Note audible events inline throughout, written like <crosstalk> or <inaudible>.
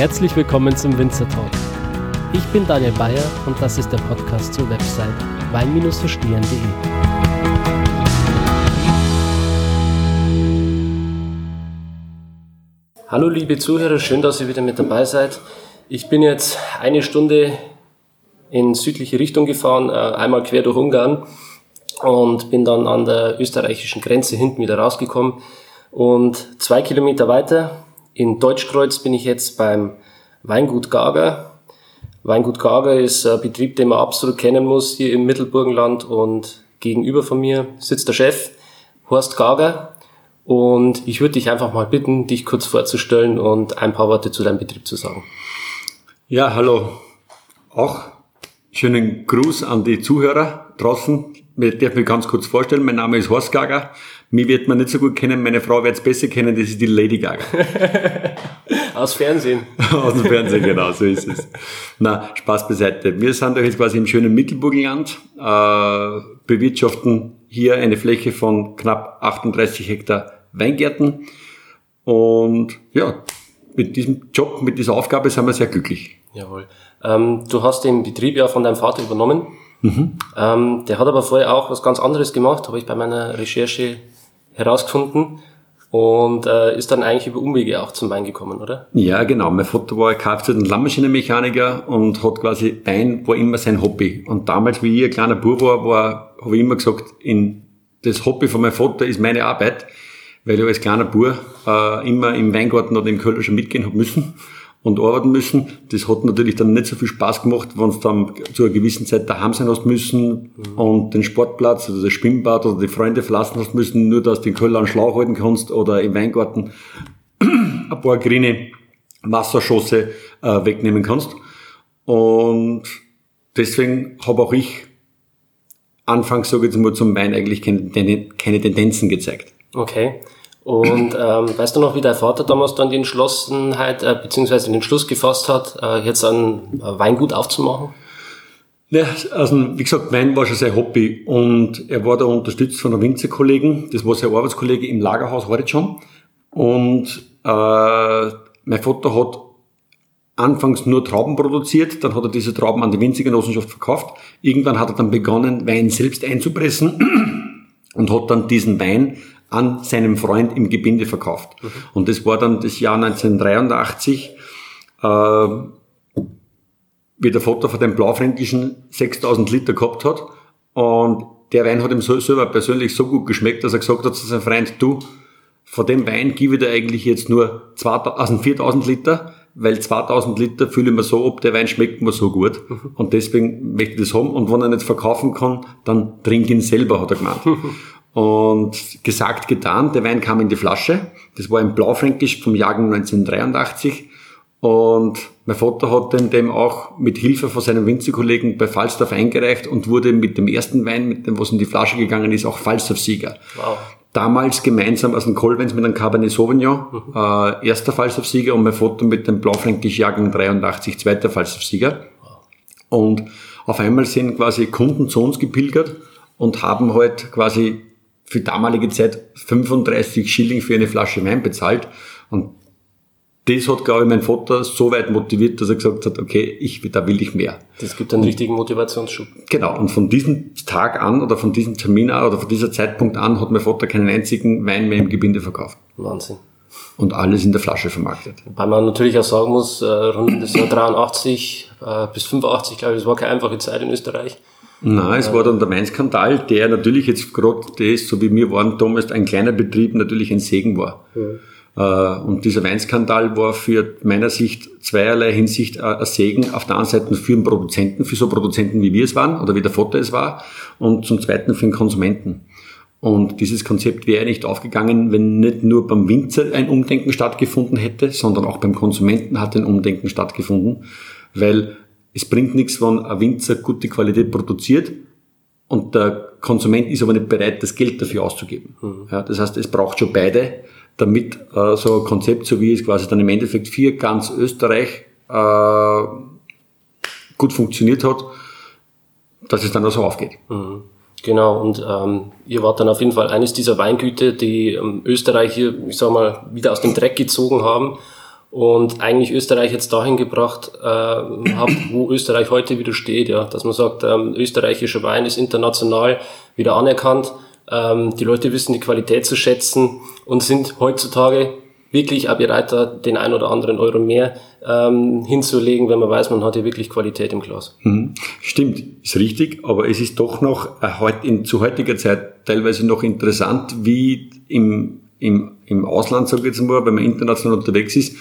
Herzlich willkommen zum Winzer Talk. Ich bin Daniel Bayer und das ist der Podcast zur Website wein-verstehen.de. Hallo liebe Zuhörer, schön, dass ihr wieder mit dabei seid. Ich bin jetzt eine Stunde in südliche Richtung gefahren, äh, einmal quer durch Ungarn und bin dann an der österreichischen Grenze hinten wieder rausgekommen. Und zwei Kilometer weiter in Deutschkreuz bin ich jetzt beim Weingut Gager. Weingut Gager ist ein Betrieb, den man absolut kennen muss hier im Mittelburgenland und gegenüber von mir sitzt der Chef Horst Gager und ich würde dich einfach mal bitten, dich kurz vorzustellen und ein paar Worte zu deinem Betrieb zu sagen. Ja, hallo. Auch schönen Gruß an die Zuhörer draußen. Ich darf mich ganz kurz vorstellen. Mein Name ist Horst Gager. Mich wird man nicht so gut kennen. Meine Frau wird es besser kennen. Das ist die Lady Gaga. <laughs> Aus Fernsehen. <laughs> Aus dem Fernsehen, genau, so ist es. Na, Spaß beiseite. Wir sind doch jetzt quasi im schönen Mittelburgenland, äh, bewirtschaften hier eine Fläche von knapp 38 Hektar Weingärten. Und ja, mit diesem Job, mit dieser Aufgabe sind wir sehr glücklich. Jawohl. Ähm, du hast den Betrieb ja von deinem Vater übernommen. Mhm. Ähm, der hat aber vorher auch was ganz anderes gemacht, habe ich bei meiner Recherche herausgefunden und äh, ist dann eigentlich über Umwege auch zum Wein gekommen, oder? Ja, genau. Mein Vater war Kfz- und hat quasi Wein war immer sein Hobby. Und damals, wie ich ein kleiner Bub war, war habe ich immer gesagt, in das Hobby von meinem Vater ist meine Arbeit, weil ich als kleiner Bub äh, immer im Weingarten oder im Keller schon mitgehen habe müssen und arbeiten müssen. Das hat natürlich dann nicht so viel Spaß gemacht, wenn du dann zu einer gewissen Zeit daheim sein hast müssen mhm. und den Sportplatz oder das Schwimmbad oder die Freunde verlassen hast müssen, nur dass du den Keller an Schlauch halten kannst oder im Weingarten <clears throat> ein paar grüne Wasserschosse äh, wegnehmen kannst. Und deswegen habe auch ich anfangs, sage ich jetzt mal, zum Wein eigentlich keine, keine Tendenzen gezeigt. Okay. Und ähm, weißt du noch, wie dein Vater damals dann die Entschlossenheit äh, beziehungsweise den Entschluss gefasst hat, äh, jetzt ein Weingut aufzumachen? Ja, also wie gesagt, Wein war schon sein Hobby und er war da unterstützt von einem Winzerkollegen, das war sein Arbeitskollege im Lagerhaus heute schon. Und äh, mein Vater hat anfangs nur Trauben produziert, dann hat er diese Trauben an die Winzergenossenschaft verkauft. Irgendwann hat er dann begonnen, Wein selbst einzupressen <clears throat> und hat dann diesen Wein an seinem Freund im Gebinde verkauft. Mhm. Und das war dann das Jahr 1983, äh, wie der Vater von dem Blaufränkischen 6000 Liter gehabt hat. Und der Wein hat ihm so, selber persönlich so gut geschmeckt, dass er gesagt hat zu seinem Freund, du, von dem Wein gebe ich dir eigentlich jetzt nur 2000, also 4000 Liter, weil 2000 Liter fühle ich mir so ob der Wein schmeckt mir so gut. Mhm. Und deswegen möchte ich das haben. Und wenn er nicht verkaufen kann, dann trink ihn selber, hat er gemeint. <laughs> Und gesagt, getan, der Wein kam in die Flasche. Das war ein Blaufränkisch vom Jahrgang 1983. Und mein Vater hat den dem auch mit Hilfe von seinem Winzerkollegen bei Falstaff eingereicht und wurde mit dem ersten Wein, mit dem, was in die Flasche gegangen ist, auch Falstaff-Sieger. Wow. Damals gemeinsam aus dem Kolvenz mit einem Cabernet Sauvignon, mhm. äh, erster Falstaff-Sieger und mein Vater mit dem Blaufränkisch Jahrgang 83, zweiter Falstaff-Sieger. Wow. Und auf einmal sind quasi Kunden zu uns gepilgert und haben halt quasi für damalige Zeit 35 Schilling für eine Flasche Wein bezahlt. Und das hat, glaube ich, mein Vater so weit motiviert, dass er gesagt hat, okay, ich, da will ich mehr. Das gibt einen richtigen Motivationsschub. Genau. Und von diesem Tag an oder von diesem Termin an oder von dieser Zeitpunkt an hat mein Vater keinen einzigen Wein mehr im Gebinde verkauft. Wahnsinn. Und alles in der Flasche vermarktet. Weil man natürlich auch sagen muss, äh, rund das Jahr 83 äh, bis 85, glaube ich, das war keine einfache Zeit in Österreich. Nein, es war dann der Weinskandal, der natürlich jetzt gerade das, so wie wir waren damals, ein kleiner Betrieb natürlich ein Segen war. Ja. Äh, und dieser Weinskandal war für meiner Sicht zweierlei Hinsicht äh, ein Segen. Auf der einen Seite für den Produzenten, für so Produzenten wie wir es waren oder wie der Vater es war und zum zweiten für den Konsumenten. Und dieses Konzept wäre nicht aufgegangen, wenn nicht nur beim Winzer ein Umdenken stattgefunden hätte, sondern auch beim Konsumenten hat ein Umdenken stattgefunden, weil es bringt nichts, wenn ein Winzer gute Qualität produziert und der Konsument ist aber nicht bereit, das Geld dafür auszugeben. Mhm. Ja, das heißt, es braucht schon beide, damit äh, so ein Konzept, so wie es quasi dann im Endeffekt für ganz Österreich äh, gut funktioniert hat, dass es dann auch so aufgeht. Mhm. Genau, und ähm, ihr wart dann auf jeden Fall eines dieser Weingüter, die ähm, Österreich hier, ich sag mal, wieder aus dem Dreck gezogen haben und eigentlich Österreich jetzt dahin gebracht äh, hat, wo Österreich heute wieder steht, ja, dass man sagt, ähm, österreichischer Wein ist international wieder anerkannt, ähm, die Leute wissen die Qualität zu schätzen und sind heutzutage wirklich auch bereit, da den ein oder anderen Euro mehr ähm, hinzulegen, wenn man weiß, man hat hier wirklich Qualität im Glas. Mhm. Stimmt, ist richtig, aber es ist doch noch äh, in, zu heutiger Zeit teilweise noch interessant, wie im, im, im Ausland, sage ich jetzt mal, wenn man international unterwegs ist,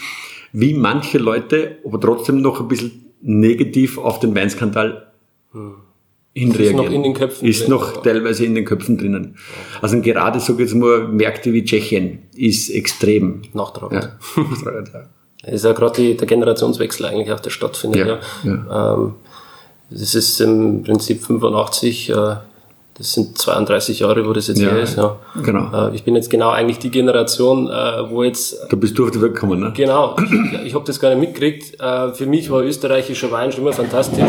wie manche Leute aber trotzdem noch ein bisschen negativ auf den Weinskandal hm hinreagieren. Ist noch in den Köpfen Ist drin, noch teilweise in den Köpfen drinnen. Also gerade, sage ich jetzt mal, Märkte wie Tschechien ist extrem. Nachtragend. Ja. Nachtragend, ja. Das <laughs> ist ja gerade der Generationswechsel eigentlich auch, der stattfindet. Ja, ja. Ähm, das ist im Prinzip 85, äh, das sind 32 Jahre, wo das jetzt ja, her ist. Ja. Genau. Äh, ich bin jetzt genau eigentlich die Generation, äh, wo jetzt... Da bist du auf die Welt gekommen, ne? Genau. Ich habe das gar nicht mitgekriegt. Äh, für mich war österreichischer Wein schon immer fantastisch.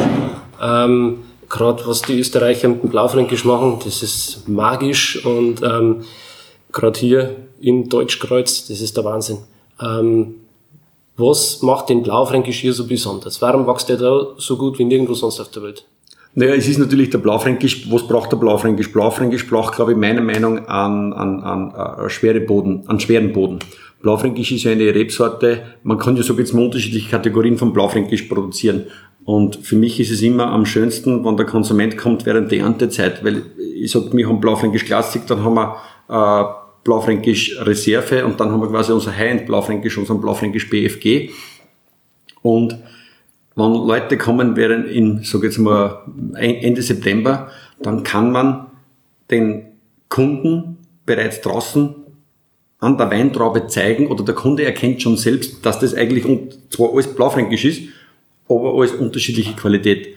Ähm, gerade was die Österreicher mit dem Blaufränkisch machen, das ist magisch und ähm, gerade hier in Deutschkreuz, das ist der Wahnsinn. Ähm, was macht den Blaufränkisch hier so besonders? Warum wächst der da so gut wie nirgendwo sonst auf der Welt? Naja, es ist natürlich der Blaufränkisch. Was braucht der Blaufränkisch? Blaufränkisch braucht, glaube ich, meiner Meinung an, an, an, an schwere Boden, an schweren Boden. Blaufränkisch ist ja eine Rebsorte. Man kann ja so jetzt unterschiedliche Kategorien von Blaufränkisch produzieren. Und für mich ist es immer am schönsten, wenn der Konsument kommt während der Erntezeit, weil ich sag, wir haben Blaufränkisch Klassik, dann haben wir äh, Blaufränkisch Reserve und dann haben wir quasi unser High-End Blaufränkisch, unseren Blaufränkisch BFG. Und wenn Leute kommen während in, sag jetzt mal, Ende September, dann kann man den Kunden bereits draußen an der Weintraube zeigen oder der Kunde erkennt schon selbst, dass das eigentlich zwar alles Blaufränkisch ist, aber alles unterschiedliche Qualität.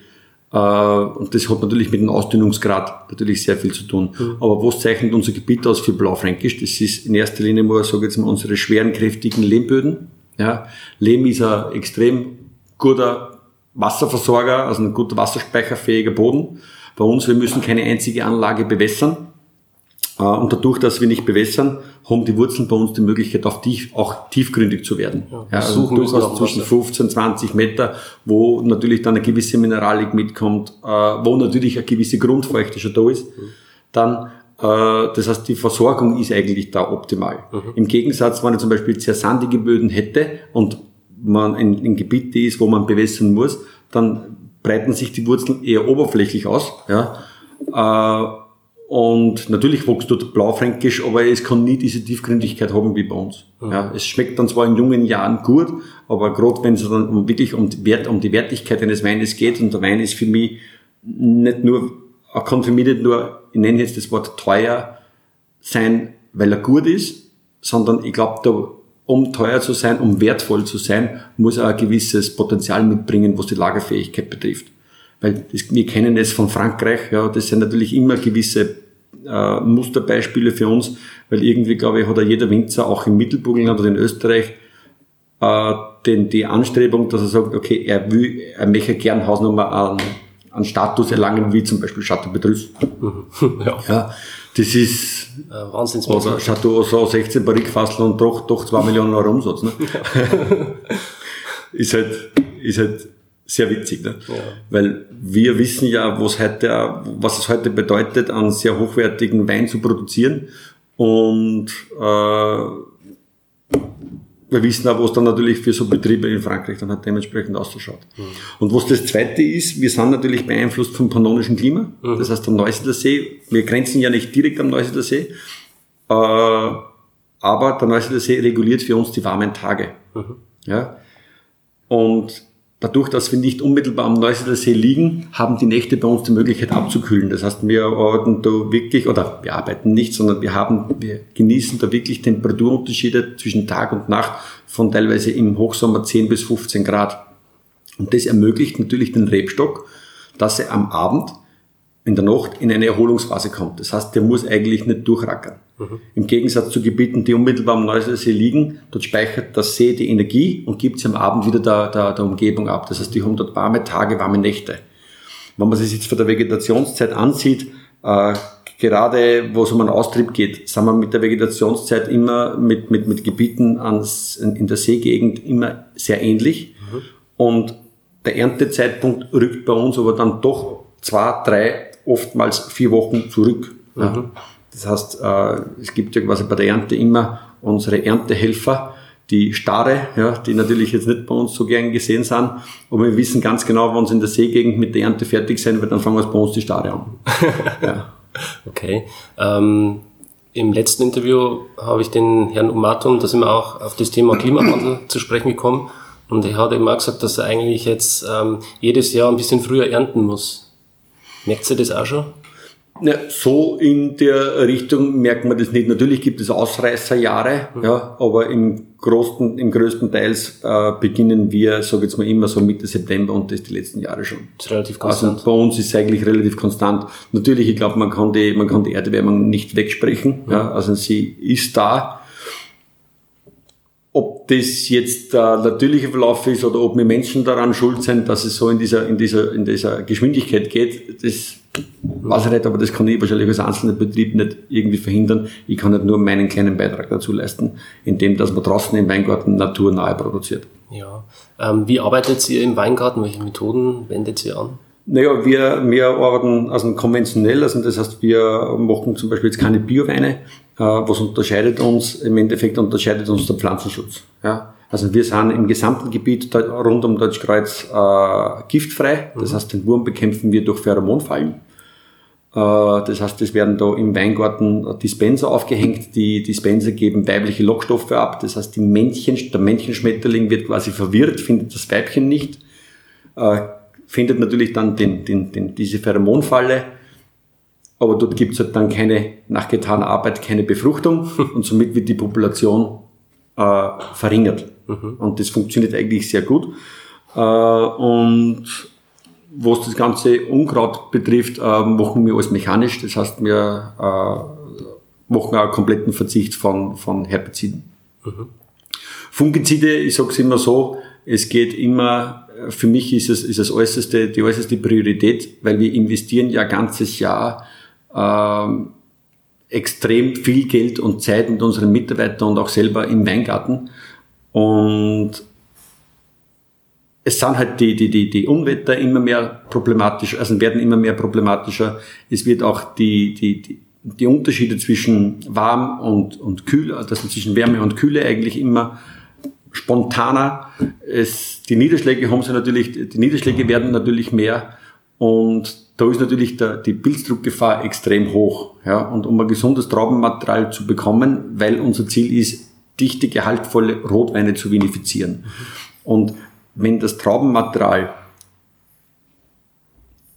Äh, und das hat natürlich mit dem Ausdünnungsgrad natürlich sehr viel zu tun. Mhm. Aber was zeichnet unser Gebiet aus für Blaufränkisch? Das ist in erster Linie mal, sage ich jetzt mal, unsere schweren, kräftigen Lehmböden. Ja, Lehm ist ein extrem guter Wasserversorger, also ein guter wasserspeicherfähiger Boden. Bei uns, wir müssen keine einzige Anlage bewässern. Äh, und dadurch, dass wir nicht bewässern, haben die Wurzeln bei uns die Möglichkeit, auch, tief, auch tiefgründig zu werden. Ja, ja also durchaus zwischen 15, 20 Meter, wo natürlich dann eine gewisse Mineralik mitkommt, äh, wo natürlich eine gewisse Grundfeuchte schon da ist. Mhm. Dann äh, das heißt, die Versorgung ist eigentlich da optimal. Mhm. Im Gegensatz, wenn ich zum Beispiel sehr sandige Böden hätte und man in, in Gebiete ist, wo man bewässern muss, dann breiten sich die Wurzeln eher oberflächlich aus. Ja. Und natürlich wächst dort Blaufränkisch, aber es kann nie diese Tiefgründigkeit haben wie bei uns. Mhm. Ja, es schmeckt dann zwar in jungen Jahren gut, aber gerade wenn es dann wirklich um die, Wert, um die Wertigkeit eines Weines geht, und der Wein ist für mich nicht nur, er kann für mich nicht nur, ich nenne jetzt das Wort teuer sein, weil er gut ist, sondern ich glaube, um teuer zu sein, um wertvoll zu sein, muss er ein gewisses Potenzial mitbringen, was die Lagerfähigkeit betrifft. Weil das, wir kennen es von Frankreich, ja, das sind natürlich immer gewisse äh, Musterbeispiele für uns, weil irgendwie, glaube ich, hat ja jeder Winzer auch im Mittelburgenland oder in Österreich äh, den, die Anstrebung, dass er sagt, okay, er will, er möchte gern Hausnummer an, an Status erlangen, wie zum Beispiel Chateau Petrus. <laughs> ja. ja. Das ist äh, Wahnsinns oder Chateau so 16 Barrikfassel und doch, doch 2 Millionen Euro Umsatz. Ne? ist halt, ist halt sehr witzig, ne? Ja. weil wir wissen ja, was heute, was es heute bedeutet, einen sehr hochwertigen Wein zu produzieren und äh, wir wissen auch, was dann natürlich für so Betriebe in Frankreich dann halt dementsprechend ausschaut. Mhm. Und was das Zweite ist, wir sind natürlich beeinflusst vom pannonischen Klima, mhm. das heißt der Neusiedler See, wir grenzen ja nicht direkt am Neusiedler See, äh, aber der Neusiedler See reguliert für uns die warmen Tage. Mhm. Ja? Und Dadurch, dass wir nicht unmittelbar am Neusiedler See liegen, haben die Nächte bei uns die Möglichkeit abzukühlen. Das heißt, wir arbeiten da wirklich, oder wir arbeiten nicht, sondern wir haben, wir genießen da wirklich Temperaturunterschiede zwischen Tag und Nacht von teilweise im Hochsommer 10 bis 15 Grad. Und das ermöglicht natürlich den Rebstock, dass er am Abend in der Nacht in eine Erholungsphase kommt. Das heißt, der muss eigentlich nicht durchrackern. Mhm. Im Gegensatz zu Gebieten, die unmittelbar am Neusiedler liegen, dort speichert das See die Energie und gibt sie am Abend wieder der, der, der Umgebung ab. Das heißt, die haben dort warme Tage, warme Nächte. Wenn man sich jetzt von der Vegetationszeit ansieht, Äh, gerade wo es um einen Austrieb geht, sind wir mit der Vegetationszeit immer mit, mit, mit Gebieten ans, in der Seegegend immer sehr ähnlich. Mhm. Und der Erntezeitpunkt rückt bei uns aber dann doch zwei, drei, oftmals vier Wochen zurück. Mhm. Ja. Das heißt, äh, es gibt ja quasi bei der Ernte immer unsere Erntehelfer, die Starre, ja, die natürlich jetzt nicht bei uns so gern gesehen sind, aber wir wissen ganz genau, wenn sie in der Seegegend mit der Ernte fertig sein wird, dann fangen wir bei uns die Starre an. <laughs> ja. Okay. Ähm, Im letzten Interview habe ich den Herrn Umatum, da sind wir auch auf das Thema Klimawandel <clears throat> zu sprechen gekommen. Und er hat eben auch gesagt, dass er eigentlich jetzt ähm, jedes Jahr ein bisschen früher ernten muss. Merkt ihr das auch schon? Ja, so in der Richtung merkt man das nicht. Natürlich gibt es Ausreißerjahre, mhm. ja, aber im größten, im größten Teils äh, beginnen wir, sage jetzt mal immer so Mitte September und das die letzten Jahre schon. Das ist relativ konstant. Also bei uns ist es eigentlich relativ konstant. Natürlich, ich glaube, man kann die, man kann die Erderwärmung nicht wegsprechen. Mhm. Ja, also sie ist da. Ob das jetzt der natürliche Verlauf ist oder ob wir Menschen daran schuld sind, dass es so in dieser, in dieser, in dieser Geschwindigkeit geht, das weiß ich nicht, aber das kann ich wahrscheinlich als einzelner Betrieb nicht irgendwie verhindern. Ich kann nicht nur meinen kleinen Beitrag dazu leisten, indem dass man draußen im Weingarten naturnahe produziert. Ja. Ähm, wie arbeitet ihr im Weingarten? Welche Methoden wendet ihr an? Naja, wir, wir arbeiten also konventionell, also das heißt, wir machen zum Beispiel jetzt keine Bioweine, was unterscheidet uns, im Endeffekt unterscheidet uns der Pflanzenschutz. Ja? Also wir sind im gesamten Gebiet rund um Deutschkreuz äh, giftfrei, das mhm. heißt, den Wurm bekämpfen wir durch Pheromonfallen. Äh, das heißt, es werden da im Weingarten Dispenser aufgehängt. Die Dispenser geben weibliche Lockstoffe ab. Das heißt, die Männchen, der Männchenschmetterling wird quasi verwirrt, findet das Weibchen nicht, äh, findet natürlich dann den, den, den, diese Pheromonfalle aber dort gibt es halt dann keine, nach getaner Arbeit, keine Befruchtung <laughs> und somit wird die Population äh, verringert. Mhm. Und das funktioniert eigentlich sehr gut. Äh, und was das ganze Unkraut betrifft, äh, machen wir alles mechanisch. Das heißt, wir äh, machen auch einen kompletten Verzicht von, von Herbiziden. Mhm. Fungizide, ich sage es immer so, es geht immer, für mich ist es, ist es äußerste, die äußerste Priorität, weil wir investieren ja ganzes Jahr ähm, extrem viel Geld und Zeit mit unseren Mitarbeitern und auch selber im Weingarten. Und es sind halt die, die, die, die Unwetter immer mehr problematisch, also werden immer mehr problematischer. Es wird auch die, die, die, die Unterschiede zwischen warm und, und kühl, also zwischen Wärme und Kühle eigentlich immer spontaner. Es, die Niederschläge haben sie natürlich, die Niederschläge werden natürlich mehr und da ist natürlich der, die Pilzdruckgefahr extrem hoch. Ja? Und um ein gesundes Traubenmaterial zu bekommen, weil unser Ziel ist, dichte, gehaltvolle Rotweine zu vinifizieren. Und wenn das Traubenmaterial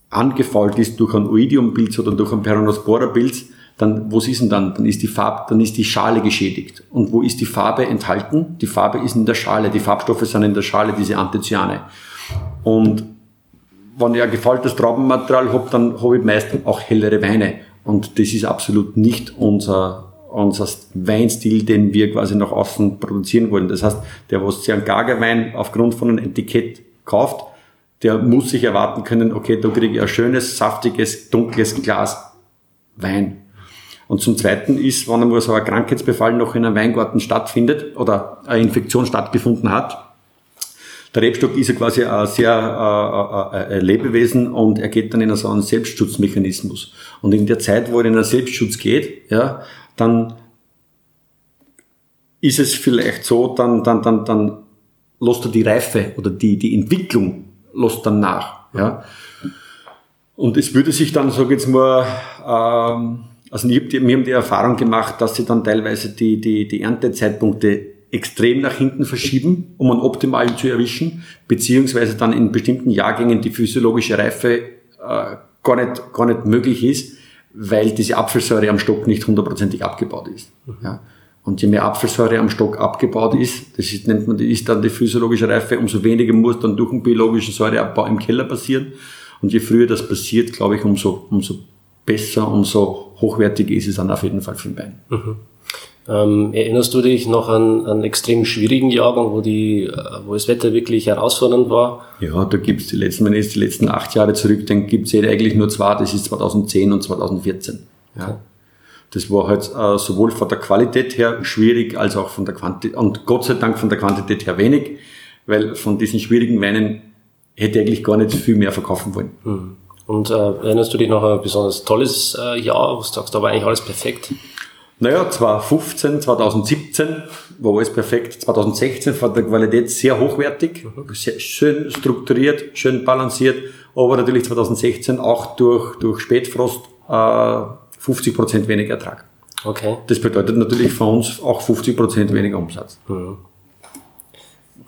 angefault ist durch ein Oidiumpilz oder durch ein Peronospora-Pilz, dann, wo ist denn dann? Dann ist die Farbe, dann ist die Schale geschädigt. Und wo ist die Farbe enthalten? Die Farbe ist in der Schale. Die Farbstoffe sind in der Schale, diese Anthocyane. Und wenn ich ein gefaultes Traubenmaterial habe, dann habe ich meist auch hellere Weine. Und das ist absolut nicht unser, unser Weinstil, den wir quasi nach außen produzieren wollen. Das heißt, der, was sich einen Gagerwein aufgrund von einem Etikett kauft, der muss sich erwarten können, okay, da kriege ich ein schönes, saftiges, dunkles Glas Wein. Und zum Zweiten ist, wenn einmal so ein Krankheitsbefall noch in einem Weingarten stattfindet oder eine Infektion stattgefunden hat, der Rebstock ist ja quasi ein sehr äh, äh, ein Lebewesen und er geht dann in so einen Selbstschutzmechanismus. Und in der Zeit, wo er in einen Selbstschutz geht, ja, dann ist es vielleicht so, dann, dann, dann, dann lässt er die Reife oder die, die Entwicklung lässt dann nach. Ja. Und es würde sich dann, sage ich jetzt mal, ähm, also wir haben die Erfahrung gemacht, dass sie dann teilweise die, die, die Erntezeitpunkte extrem nach hinten verschieben, um einen optimalen zu erwischen, beziehungsweise dann in bestimmten Jahrgängen die physiologische Reife äh, gar, nicht, gar nicht möglich ist, weil diese Apfelsäure am Stock nicht hundertprozentig abgebaut ist. Mhm. Ja. Und je mehr Apfelsäure am Stock abgebaut ist, das ist, nennt man, ist dann die physiologische Reife, umso weniger muss dann durch einen biologischen Säureabbau im Keller passieren. Und je früher das passiert, glaube ich, umso, umso besser, umso hochwertiger ist es dann auf jeden Fall für den Wein. Mhm. Ähm, erinnerst du dich noch an einen extrem schwierigen Jahrgang, wo, die, wo das Wetter wirklich herausfordernd war? Ja, da gibt's die letzten, wenn ich die letzten acht Jahre zurückdenke, gibt's eh eigentlich nur zwei, das ist 2010 und 2014. Ja. Okay. Das war halt äh, sowohl von der Qualität her schwierig, als auch von der Quantität, und Gott sei Dank von der Quantität her wenig, weil von diesen schwierigen Weinen hätte ich eigentlich gar nicht viel mehr verkaufen wollen. Mhm. Und äh, erinnerst du dich noch ein besonders tolles äh, Jahr, wo du sagst, da war eigentlich alles perfekt? Naja, 2015, 2017 war alles perfekt. 2016 von der Qualität sehr hochwertig, mhm. sehr schön strukturiert, schön balanciert, aber natürlich 2016 auch durch, durch Spätfrost äh, 50 Prozent weniger Ertrag. Okay. Das bedeutet natürlich für uns auch 50 Prozent weniger Umsatz. Mhm.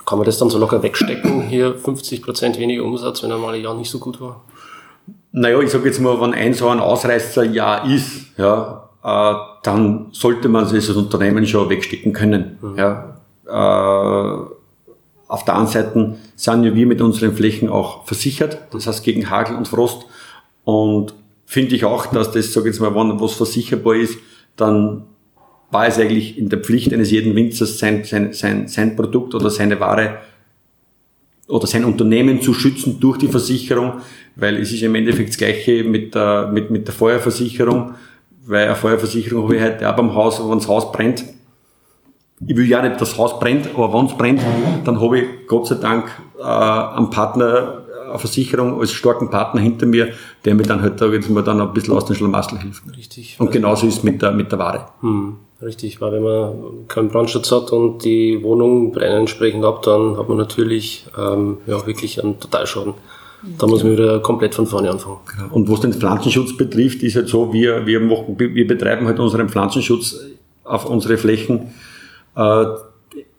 Kann man das dann so locker wegstecken, hier 50 Prozent weniger Umsatz, wenn einmal ein Jahr nicht so gut war? Naja, ich sage jetzt mal, wenn ein so ein Ausreißerjahr ist, ja, äh, dann sollte man als Unternehmen schon wegstecken können. Mhm. Ja. Äh, auf der anderen Seite sind ja wir mit unseren Flächen auch versichert, das heißt gegen Hagel und Frost. Und finde ich auch, dass das, sage ich jetzt mal, wenn was versicherbar ist, dann war es eigentlich in der Pflicht eines jeden Winzers, sein, sein, sein, sein Produkt oder seine Ware oder sein Unternehmen zu schützen durch die Versicherung, weil es ist im Endeffekt das Gleiche mit der, mit, mit der Feuerversicherung, weil eine Feuerversicherung habe ich heute auch beim Haus, wenn das Haus brennt. Ich will ja nicht, dass das Haus brennt, aber wenn es brennt, dann habe ich Gott sei Dank äh, einen Partner, eine Versicherung als starken Partner hinter mir, der mir dann halt da jetzt mal dann ein bisschen aus den Schlamassel hilft. Richtig. Und genauso ist es mit der, mit der Ware. Hm. Richtig, weil wenn man keinen Brandschutz hat und die Wohnung brennen entsprechend ab, dann hat man natürlich ähm, ja, wirklich einen Totalschaden. Da muss man wieder komplett von vorne anfangen. Genau. Und was den Pflanzenschutz betrifft, ist halt so, wir, wir, machen, wir betreiben halt unseren Pflanzenschutz auf unsere Flächen äh,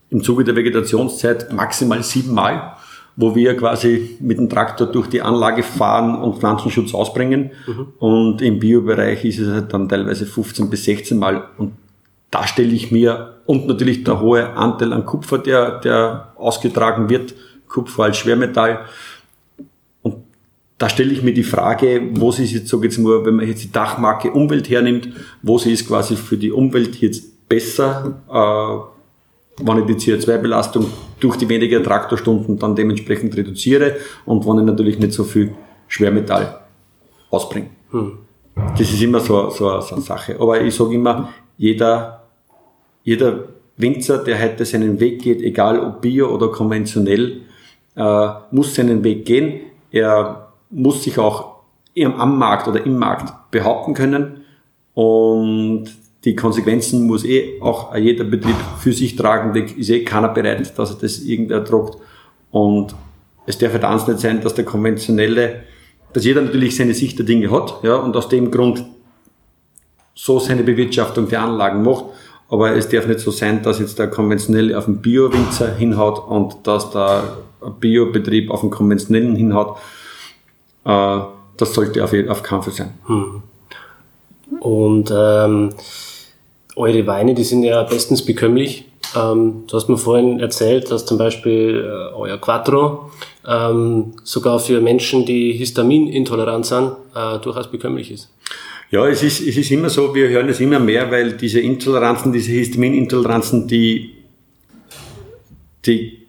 im Zuge der Vegetationszeit maximal siebenmal, wo wir quasi mit dem Traktor durch die Anlage fahren und Pflanzenschutz ausbringen. Mhm. Und im Biobereich ist es halt dann teilweise 15 bis 16 Mal. Und da stelle ich mir, und natürlich der hohe Anteil an Kupfer, der, der ausgetragen wird, Kupfer als Schwermetall. Da stelle ich mir die Frage, wo sie jetzt, sage jetzt mal, wenn man jetzt die Dachmarke Umwelt hernimmt, wo sie ist quasi für die Umwelt jetzt besser, äh, wenn ich die CO2-Belastung durch die weniger Traktorstunden dann dementsprechend reduziere und wenn ich natürlich nicht so viel Schwermetall ausbringe. Hm. Das ist immer so, so, so eine Sache. Aber ich sage immer, jeder jeder Winzer, der heute seinen Weg geht, egal ob bio oder konventionell, äh, muss seinen Weg gehen. Er muss sich auch am Markt oder im Markt behaupten können und die Konsequenzen muss eh auch jeder Betrieb für sich tragen. Da ist eh keiner bereit, dass er das irgendwer tragt. Und es darf halt eins nicht sein, dass der konventionelle, dass jeder natürlich seine Sicht der Dinge hat, ja, und aus dem Grund so seine Bewirtschaftung der Anlagen macht. Aber es darf nicht so sein, dass jetzt der konventionelle auf den Bio-Winzer hinhaut und dass der Bio-Betrieb auf den konventionellen hinhaut. Äh, das sollte auf, auf keinen Fall sein. Hm. Und ähm, eure Weine, die sind ja bestens bekömmlich. Ähm, du hast mir vorhin erzählt, dass zum Beispiel äh, euer Quattro ähm, sogar für Menschen, die histaminintolerant sind, äh, durchaus bekömmlich ist. Ja, es ist, es ist immer so, wir hören es immer mehr, weil diese Intoleranzen, diese Histaminintoleranzen, die, die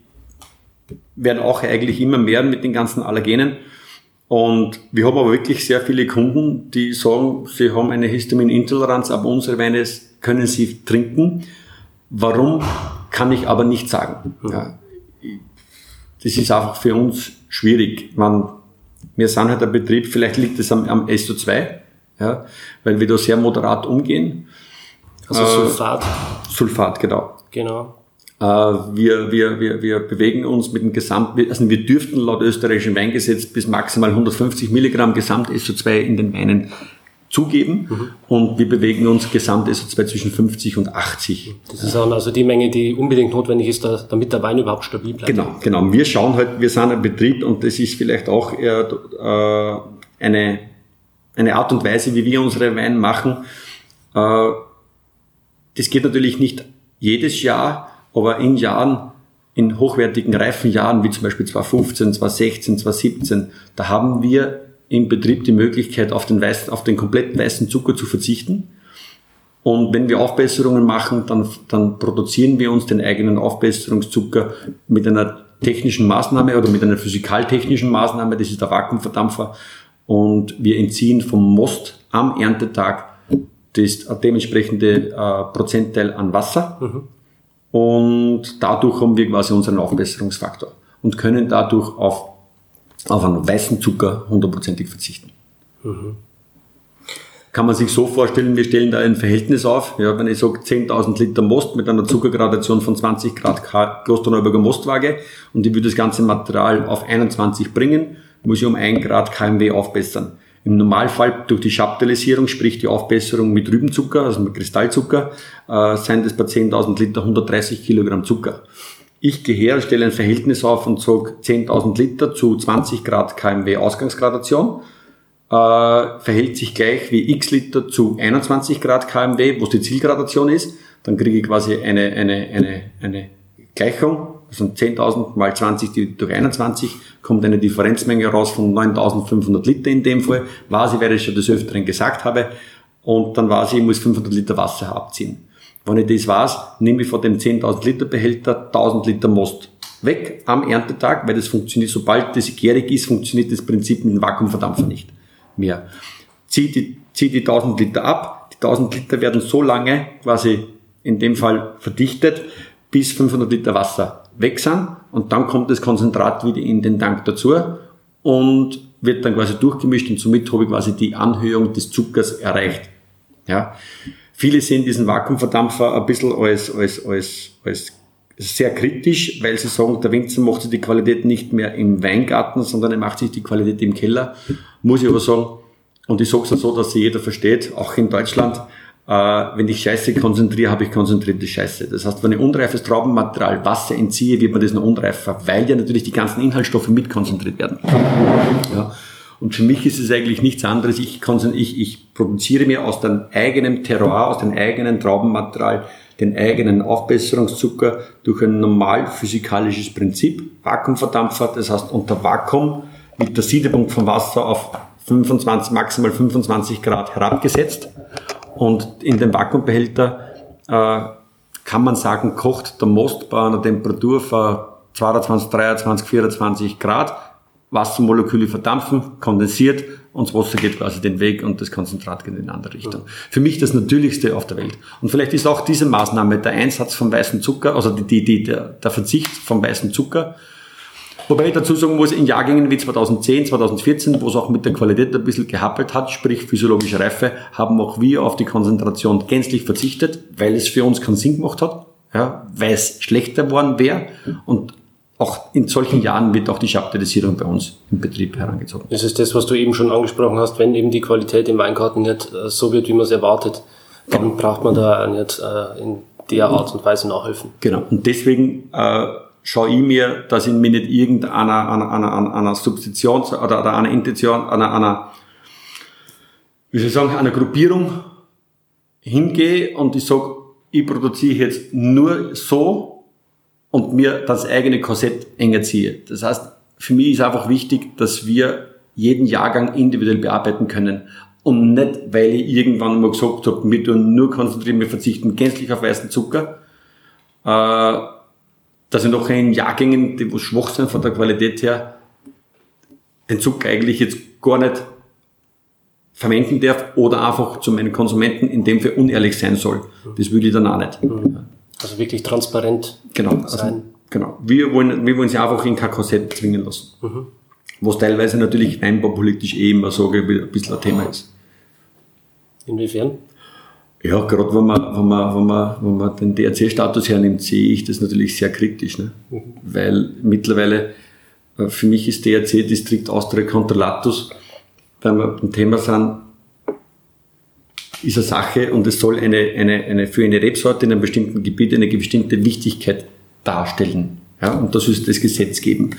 werden auch eigentlich immer mehr mit den ganzen Allergenen. Und wir haben aber wirklich sehr viele Kunden, die sagen, sie haben eine Histaminintoleranz, aber unsere Weine können sie trinken. Warum, kann ich aber nicht sagen. Ja, das ist einfach für uns schwierig. Man, wir sind halt ein Betrieb, vielleicht liegt es am, am SO2, ja, weil wir da sehr moderat umgehen. Also Sulfat. Äh, Sulfat, genau. Genau. Äh, wir, wir, wir, wir bewegen uns mit dem Gesamt, also wir dürften laut österreichischem Weingesetz bis maximal 150 Milligramm Gesamt-SO2 in den Weinen zugeben mhm. und wir bewegen uns gesamt SO2 zwischen 50 und 80. Das ist dann also die Menge, die unbedingt notwendig ist, damit der Wein überhaupt stabil bleibt. Genau, genau. Wir schauen halt, wir sind ein Betrieb und das ist vielleicht auch äh, eine eine Art und Weise, wie wir unsere Weine machen. Äh, das geht natürlich nicht jedes Jahr, aber in Jahren, in hochwertigen reifen Jahren, wie zum Beispiel 2015, 2016, 2017, da haben wir im Betrieb die Möglichkeit, auf den, weißen, auf den kompletten weißen Zucker zu verzichten. Und wenn wir Aufbesserungen machen, dann, dann produzieren wir uns den eigenen Aufbesserungszucker mit einer technischen Maßnahme oder mit einer physikaltechnischen Maßnahme, das ist der Vakuumverdampfer. Und wir entziehen vom Most am Erntetag das dementsprechende äh, Prozentteil an Wasser. Mhm. Und dadurch haben wir quasi unseren Aufbesserungsfaktor und können dadurch auf, auf einen weißen Zucker hundertprozentig verzichten. Mhm kann man sich so vorstellen, wir stellen da ein Verhältnis auf. Ja, wenn ich sage 10.000 Liter Most mit einer Zuckergradation von 20 Grad Klosterneuburger Mostwaage und ich würde das ganze Material auf 21 bringen, muss ich um 1 Grad KMW aufbessern. Im Normalfall durch die Chaptalisierung, sprich die Aufbesserung mit Rübenzucker, also mit Kristallzucker, äh, sind es bei 10.000 Liter 130 Kilogramm Zucker. Ich gehe her, stelle ein Verhältnis auf und sage 10.000 Liter zu 20 Grad KMW Ausgangsgradation äh, verhält sich gleich wie x Liter zu 21 Grad KMW, wo die Zielgradation ist. Dann kriege ich quasi eine, eine, eine, eine Gleichung, also 10.000 mal 20 durch 21, kommt eine Differenzmenge raus von 9.500 Liter in dem Fall. Weiß ich, weil ich schon des Öfteren gesagt habe. Und dann weiß ich, ich muss 500 Liter Wasser abziehen. Wenn ich das weiß, nehme ich von dem 10.000 Liter Behälter 1000 Liter Most weg am Erntetag, weil das funktioniert, sobald das gärig ist, funktioniert das Prinzip mit dem Vakuumverdampfer nicht mehr. Zieh die, zieh die 1000 Liter ab. Die 1000 Liter werden so lange quasi in dem Fall verdichtet, bis 500 Liter Wasser weg sind und dann kommt das Konzentrat wieder in den Tank dazu und wird dann quasi durchgemischt und somit habe ich quasi die Anhöhung des Zuckers erreicht. Ja. Viele sehen diesen Vakuumverdampfer ein bisschen als, als, als, als sehr kritisch, weil sie sagen, der Winzer macht sich die Qualität nicht mehr im Weingarten, sondern er macht sich die Qualität im Keller. Muss ich aber sagen, und ich sage es so, dass sie jeder versteht, auch in Deutschland, äh, wenn ich Scheiße konzentriere, habe ich konzentrierte Scheiße. Das heißt, wenn ich unreifes Traubenmaterial Wasser entziehe, wird man das noch unreifer, weil ja natürlich die ganzen Inhaltsstoffe mitkonzentriert werden. Ja. Und für mich ist es eigentlich nichts anderes. Ich, ich, ich produziere mir aus dem eigenen Terroir, aus dem eigenen Traubenmaterial den eigenen Aufbesserungszucker durch ein normal physikalisches Prinzip, Vakuumverdampfer, das heißt unter Vakuum mit der Siedepunkt vom Wasser auf 25, maximal 25 Grad herabgesetzt und in dem Vakuumbehälter äh, kann man sagen, kocht der Most bei einer Temperatur von 22, 23, 24 Grad, Wassermoleküle verdampfen, kondensiert und das Wasser geht quasi den Weg und das Konzentrat geht in eine andere Richtung. Für mich das Natürlichste auf der Welt. Und vielleicht ist auch diese Maßnahme der Einsatz von weißem Zucker, also die, die, der, der Verzicht vom weißen Zucker, Wobei ich dazu sagen muss, in Jahrgängen wie 2010, 2014, wo es auch mit der Qualität ein bisschen gehappelt hat, sprich physiologische Reife, haben auch wir auf die Konzentration gänzlich verzichtet, weil es für uns keinen Sinn gemacht hat, ja, weil es schlechter geworden wäre. Und auch in solchen Jahren wird auch die Chaptalisierung bei uns im Betrieb herangezogen. Das ist das, was du eben schon angesprochen hast, wenn eben die Qualität im Weingarten nicht äh, so wird, wie man es erwartet, dann braucht man da nicht äh, in der Art und Weise nachhelfen. Genau. Und deswegen äh, schaue ich mir, dass ich mir nicht irgendeiner einer, einer, einer, Substitution oder, oder einer Intention, einer, einer, wie soll ich sagen, einer Gruppierung hingehe und ich sage, ich produziere jetzt nur so, und mir das eigene Korsett enger ziehe. Das heißt, für mich ist einfach wichtig, dass wir jeden Jahrgang individuell bearbeiten können. Und nicht, weil ich irgendwann mal gesagt habe, wir tun nur konzentrieren, wir verzichten gänzlich auf weißen Zucker, äh, dass ich noch in Jahrgängen, die wo schwach sind von der Qualität her, den Zucker eigentlich jetzt gar nicht verwenden darf oder einfach zu meinen Konsumenten in dem Fall unehrlich sein soll. Das würde ich dann auch nicht. Also wirklich transparent genau, sein. Also, genau. Wir wollen, wir wollen sie einfach in kein Korsett zwingen lassen. Mhm. Was teilweise natürlich weinbaupolitisch eh immer so ein bisschen ein Thema ist. Inwiefern? Ja, gerade wenn man, wenn man, wenn man, wenn man den DRC-Status hernimmt, sehe ich das natürlich sehr kritisch. Ne? Mhm. Weil mittlerweile, äh, für mich ist DRC Distrikt Austria Controlatus, wenn wir beim Thema sind, ist eine Sache und es soll eine, eine, eine, für eine Rebsorte in einem bestimmten Gebiet eine bestimmte Wichtigkeit darstellen. Ja, und das ist das Gesetz geben.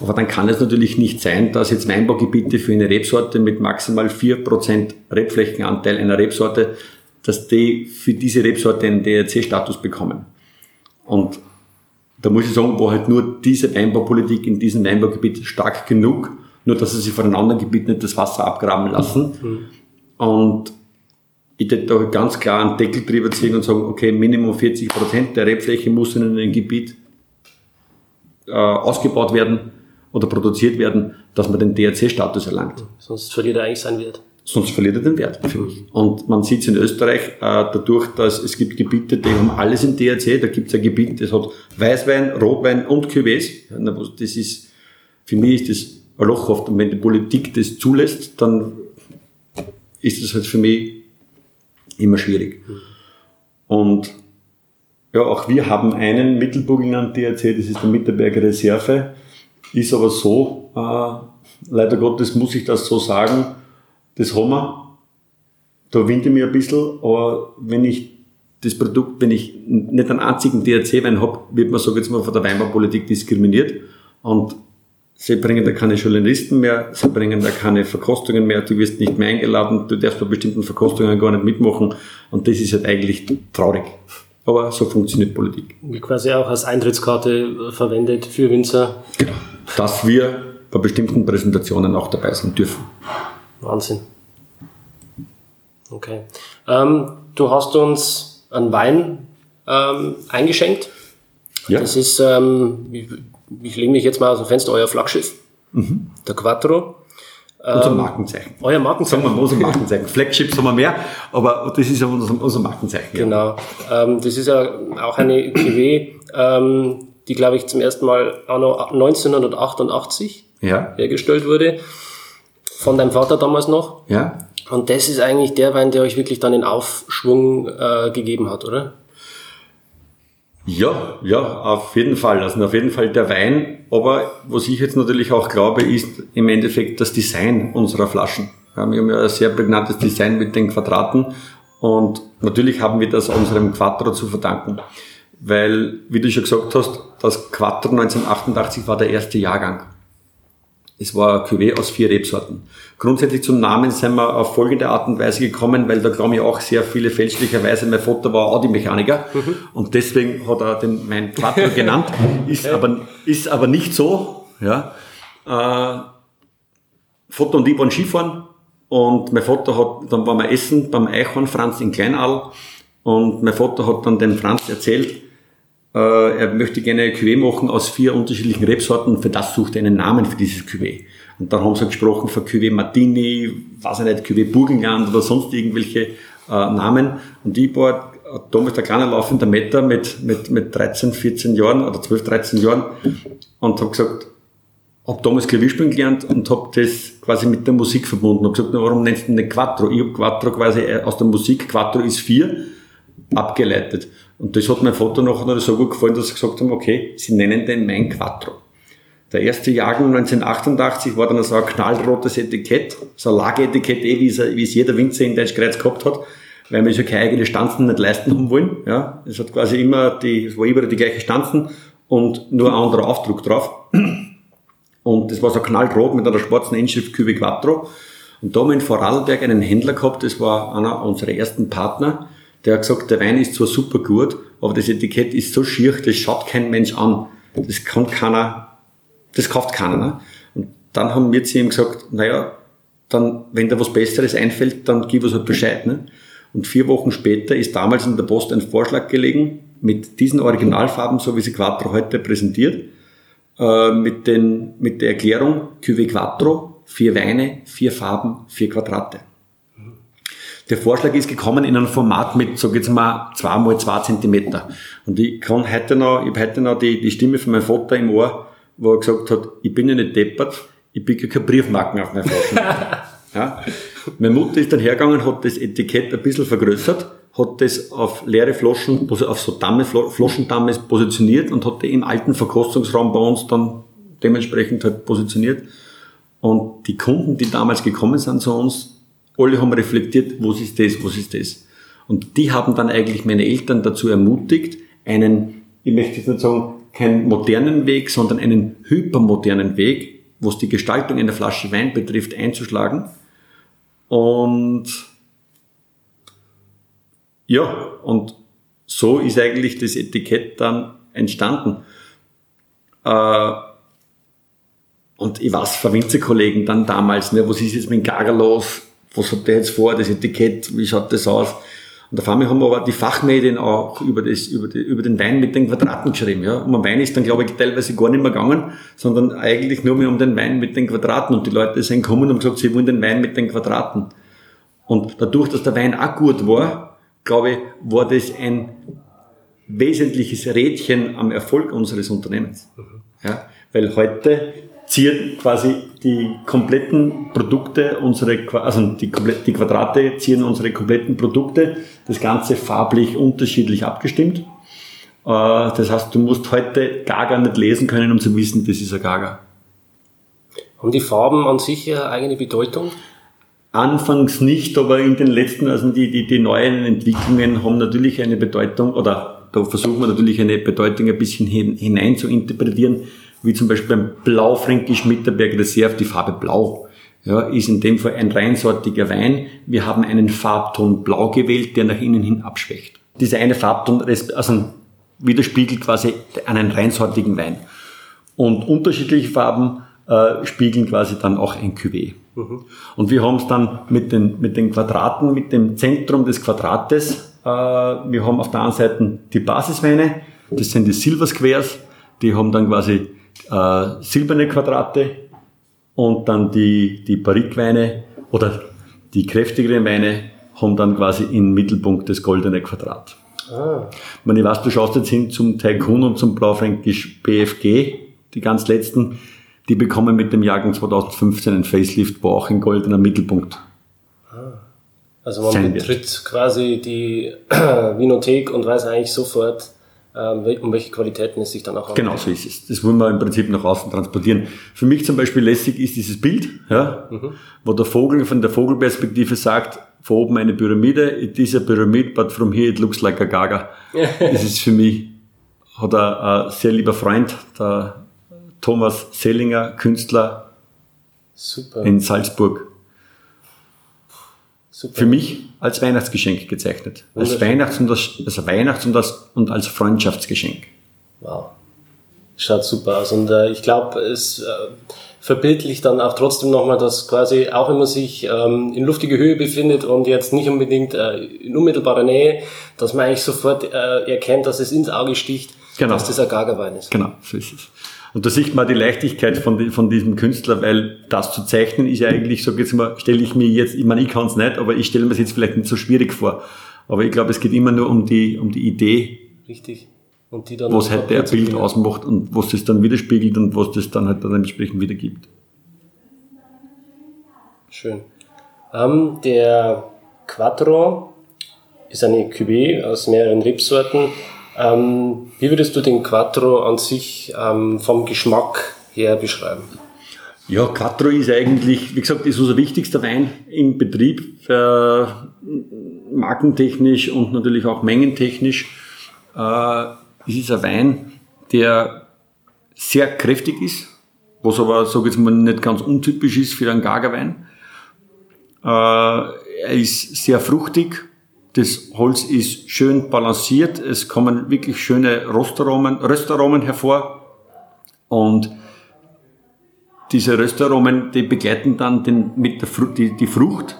Aber dann kann es natürlich nicht sein, dass jetzt Weinbaugebiete für eine Rebsorte mit maximal 4% Rebflächenanteil einer Rebsorte, dass die für diese Rebsorte einen DRC-Status bekommen. Und da muss ich sagen, war halt nur diese Weinbaupolitik in diesem Weinbaugebiet stark genug, nur dass sie sich von einem anderen Gebiet nicht das Wasser abgraben lassen. Mhm. Und ich hätte da ganz klar einen Deckel drüber ziehen und sagen, okay, Minimum 40 Prozent der Rebfläche muss in einem Gebiet äh, ausgebaut werden oder produziert werden, dass man den DRC-Status erlangt. Sonst verliert er eigentlich seinen Wert. Sonst verliert er den Wert für mich. Und man sieht es in Österreich äh, dadurch, dass es gibt Gebiete, die haben alles im DRC. Da gibt es ein Gebiet, das hat Weißwein, Rotwein und Cuvées. Das ist, für mich ist das ein Loch oft. Und wenn die Politik das zulässt, dann ist das halt für mich immer schwierig. Und ja, auch wir haben einen Mittelburgenland DRC, das ist der Mitterberger Reserve. Ist aber so, äh, leider Gottes muss ich das so sagen, das haben wir. Da winde ich mich ein bisschen, aber wenn ich das Produkt, wenn ich nicht einen einzigen DRC-Wein habe, wird man, sage jetzt mal, von der Weinbaupolitik diskriminiert. Und sie bringen da keine Journalisten mehr, sie bringen da keine Verkostungen mehr, du wirst nicht mehr eingeladen, du darfst bei bestimmten Verkostungen gar nicht mitmachen und das ist halt eigentlich traurig. Aber so funktioniert Politik. Wie quasi auch als Eintrittskarte verwendet für Winzer. Genau. Dass wir bei bestimmten Präsentationen auch dabei sein dürfen. Wahnsinn. Okay. Ähm, du hast uns einen Wein ähm, eingeschenkt. Ja. Das ist, ähm, ich, ich lege mich jetzt mal aus dem Fenster, euer Flaggschiff, mhm. der Quattro. Unser ähm, Markenzeichen. Euer Markenzeichen. Sagen wir mal unser Markenzeichen. Flagships haben wir mehr, aber das ist ja unser, unser Markenzeichen. Genau. Ähm, das ist ja auch eine QW, ähm, die, glaube ich, zum ersten Mal anno 1988 ja. hergestellt wurde. Von deinem Vater damals noch. Ja. Und das ist eigentlich der Wein, der euch wirklich dann den Aufschwung äh, gegeben hat, oder? Ja, ja, auf jeden Fall. Also auf jeden Fall der Wein. Aber was ich jetzt natürlich auch glaube, ist im Endeffekt das Design unserer Flaschen. Wir haben ja ein sehr prägnantes Design mit den Quadraten. Und natürlich haben wir das unserem Quattro zu verdanken. Weil, wie du schon gesagt hast, das Quattro 1988 war der erste Jahrgang. Es war ein Cuvée aus vier Rebsorten. Grundsätzlich zum Namen sind wir auf folgende Art und Weise gekommen, weil da glaube ich auch sehr viele fälschlicherweise, mein Vater war Audi-Mechaniker mhm. und deswegen hat er den mein Quattro <laughs> genannt, ist, aber, ist aber nicht so. Ja. Äh, Vater und ich waren Skifahren und mein Vater hat, dann waren wir essen beim Eichhorn Franz in Kleinadl und mein Vater hat dann dem Franz erzählt, äh, er möchte gerne ein Cuvée machen aus vier unterschiedlichen Rebsorten. Für das sucht er einen Namen für dieses Cuvée. Und dann haben sie gesprochen von Cuvée Martini, weiß ich nicht, Cuvée Burgenland oder sonst irgendwelche äh, Namen. Und ich war damals der kleine laufender Meter mit, mit, mit 13, 14 Jahren oder 12, 13 Jahren und habe gesagt, habe damals Klavier spielen gelernt und habe das quasi mit der Musik verbunden. Habe gesagt, na, warum nennst du den Quattro? Ich habe Quattro quasi aus der Musik, Quattro ist vier, abgeleitet. Und das hat mein Vater nachher so gut gefallen, dass sie gesagt haben, okay, sie nennen den mein Quattro. Der erste Jahrgang 1988 war dann so ein knallrotes Etikett, so ein Lageretikett, eh, wie es, jeder Winzer in Deutschkreuz gehabt hat, weil wir so keine eigene Stanzen nicht leisten haben wollen. Ja, es hat quasi immer die, es war immer die gleiche Stanzen und nur ein anderer Aufdruck drauf. Und das war so knallrot mit einer schwarzen Inschrift Cube Quattro. Und da haben wir in Vorarlberg einen Händler gehabt, das war einer unserer ersten Partner, der hat gesagt, der Wein ist zwar super gut, aber das Etikett ist so schier, das schaut kein Mensch an. Das kann keiner, das kauft keiner. Ne? Und dann haben wir zu ihm gesagt, naja, dann, wenn da was Besseres einfällt, dann gib uns halt Bescheid. Ne? Und vier Wochen später ist damals in der Post ein Vorschlag gelegen, mit diesen Originalfarben, so wie sie Quattro heute präsentiert, äh, mit, den, mit der Erklärung Cuvée Quattro, vier Weine, vier Farben, vier Quadrate. Der Vorschlag ist gekommen in einem Format mit, sag jetzt mal, zwei mal zwei Zentimeter. Und ich kann heute noch, ich habe heute noch die, die Stimme von meinem Vater im Ohr, wo er gesagt hat, ich bin ja nicht deppert, ich bin ja keine Briefmarken auf meiner Flaschen. <laughs> ja. Meine Mutter ist dann hergegangen, hat das Etikett ein bisschen vergrößert, hat das auf leere Flaschen, auf so Damme, Flaschendamme positioniert und hat die im alten Verkostungsraum bei uns dann dementsprechend halt positioniert. Und die Kunden, die damals gekommen sind zu uns, alle haben reflektiert, was ist das, was ist das. Und die haben dann eigentlich meine Eltern dazu ermutigt, einen, ich möchte jetzt nicht sagen, keinen modernen Weg, sondern einen hypermodernen Weg, was die Gestaltung einer Flasche Wein betrifft, einzuschlagen. Und ja, und so ist eigentlich das Etikett dann entstanden. Äh, und ich weiß von Winzerkollegen dann damals, ne, was ist jetzt mit dem Gager los? Was hat der jetzt vor, das Etikett, wie schaut das aus? Und auf einmal haben aber die Fachmedien auch über, das, über, die, über den Wein mit den Quadraten geschrieben. Ja? Und am Wein ist dann, glaube ich, teilweise gar nicht mehr gegangen, sondern eigentlich nur mehr um den Wein mit den Quadraten. Und die Leute sind gekommen und haben gesagt, sie wollen den Wein mit den Quadraten. Und dadurch, dass der Wein auch gut war, glaube ich, war das ein wesentliches Rädchen am Erfolg unseres Unternehmens. Ja? Weil heute ziehen quasi die kompletten Produkte, unsere, also die, die Quadrate ziehen unsere kompletten Produkte, das Ganze farblich unterschiedlich abgestimmt. Äh, das heißt, du musst heute Gaga nicht lesen können, um zu wissen, das ist ein Gaga. Haben die Farben an sich eine eigene Bedeutung? Anfangs nicht, aber in den letzten, also die, die, die neuen Entwicklungen haben natürlich eine Bedeutung, oder da versuchen wir natürlich eine Bedeutung ein bisschen hinein zu interpretieren wie zum Beispiel beim Blaufränkisch Mitterberg Reserve, die Farbe Blau. Ja, ist in dem Fall ein reinsortiger Wein. Wir haben einen Farbton Blau gewählt, der nach innen hin abschwächt. Dieser eine Farbton also widerspiegelt quasi einen reinsortigen Wein. Und unterschiedliche Farben äh, spiegeln quasi dann auch ein Cuvée. Mhm. Und wir haben es dann mit den, mit den Quadraten, mit dem Zentrum des Quadrates. Äh, wir haben auf der einen Seite die Basisweine, das sind die Silver Squares, die haben dann quasi äh, silberne Quadrate und dann die, die Barrique-Weine oder die kräftigeren Weine haben dann quasi im Mittelpunkt das goldene Quadrat. Ah. Ich, meine, ich weiß, du schaust jetzt hin zum Taikun und zum Blaufränkisch BFG, die ganz letzten, die bekommen mit dem Jahrgang 2015 ein Facelift, wo auch ein goldener Mittelpunkt ah. also man betritt quasi die <clears throat> Vinothek und weiß eigentlich sofort, um welche Qualitäten es sich dann auch handelt. Genau, so ist es. Das wollen wir im Prinzip nach außen transportieren. Für mich zum Beispiel lässig ist dieses Bild, ja, mhm. wo der Vogel von der Vogelperspektive sagt, von oben eine Pyramide, it is a pyramid, but from here it looks like a gaga. <laughs> das ist für mich, hat ein, ein sehr lieber Freund, der Thomas Sellinger, Künstler Super. in Salzburg, Super. für mich als Weihnachtsgeschenk gezeichnet. Als Weihnachts- und als, als Weihnachts- und als, und als Freundschaftsgeschenk. Wow. Schaut super aus. Und äh, ich glaube, es äh, verbildlicht dann auch trotzdem nochmal, dass quasi, auch wenn man sich ähm, in luftiger Höhe befindet und jetzt nicht unbedingt äh, in unmittelbarer Nähe, dass man eigentlich sofort äh, erkennt, dass es ins Auge sticht, genau. dass das ein Gagerwein ist. Genau, so ist es. Und da sieht man die Leichtigkeit von, von diesem Künstler, weil das zu zeichnen ist ja eigentlich, so jetzt mal, stelle ich mir jetzt, ich meine, ich kann es nicht, aber ich stelle mir es jetzt vielleicht nicht so schwierig vor. Aber ich glaube, es geht immer nur um die, um die Idee. Richtig. Und die dann was halt der Bild bringen. ausmacht und was das dann widerspiegelt und was das dann halt dann entsprechend wiedergibt. Schön. Ähm, der Quattro ist eine Cuvée aus mehreren Rebsorten. Ähm, wie würdest du den Quattro an sich ähm, vom Geschmack her beschreiben? Ja, Quattro ist eigentlich, wie gesagt, ist unser wichtigster Wein im Betrieb, äh, markentechnisch und natürlich auch mengentechnisch. Äh, es ist ein Wein, der sehr kräftig ist, was aber, sage ich jetzt mal, nicht ganz untypisch ist für einen Gagerwein. Äh, er ist sehr fruchtig, das Holz ist schön balanciert, es kommen wirklich schöne Röstaromen, Röstaromen hervor und diese Röstaromen, die begleiten dann den, mit der Frucht, die, die Frucht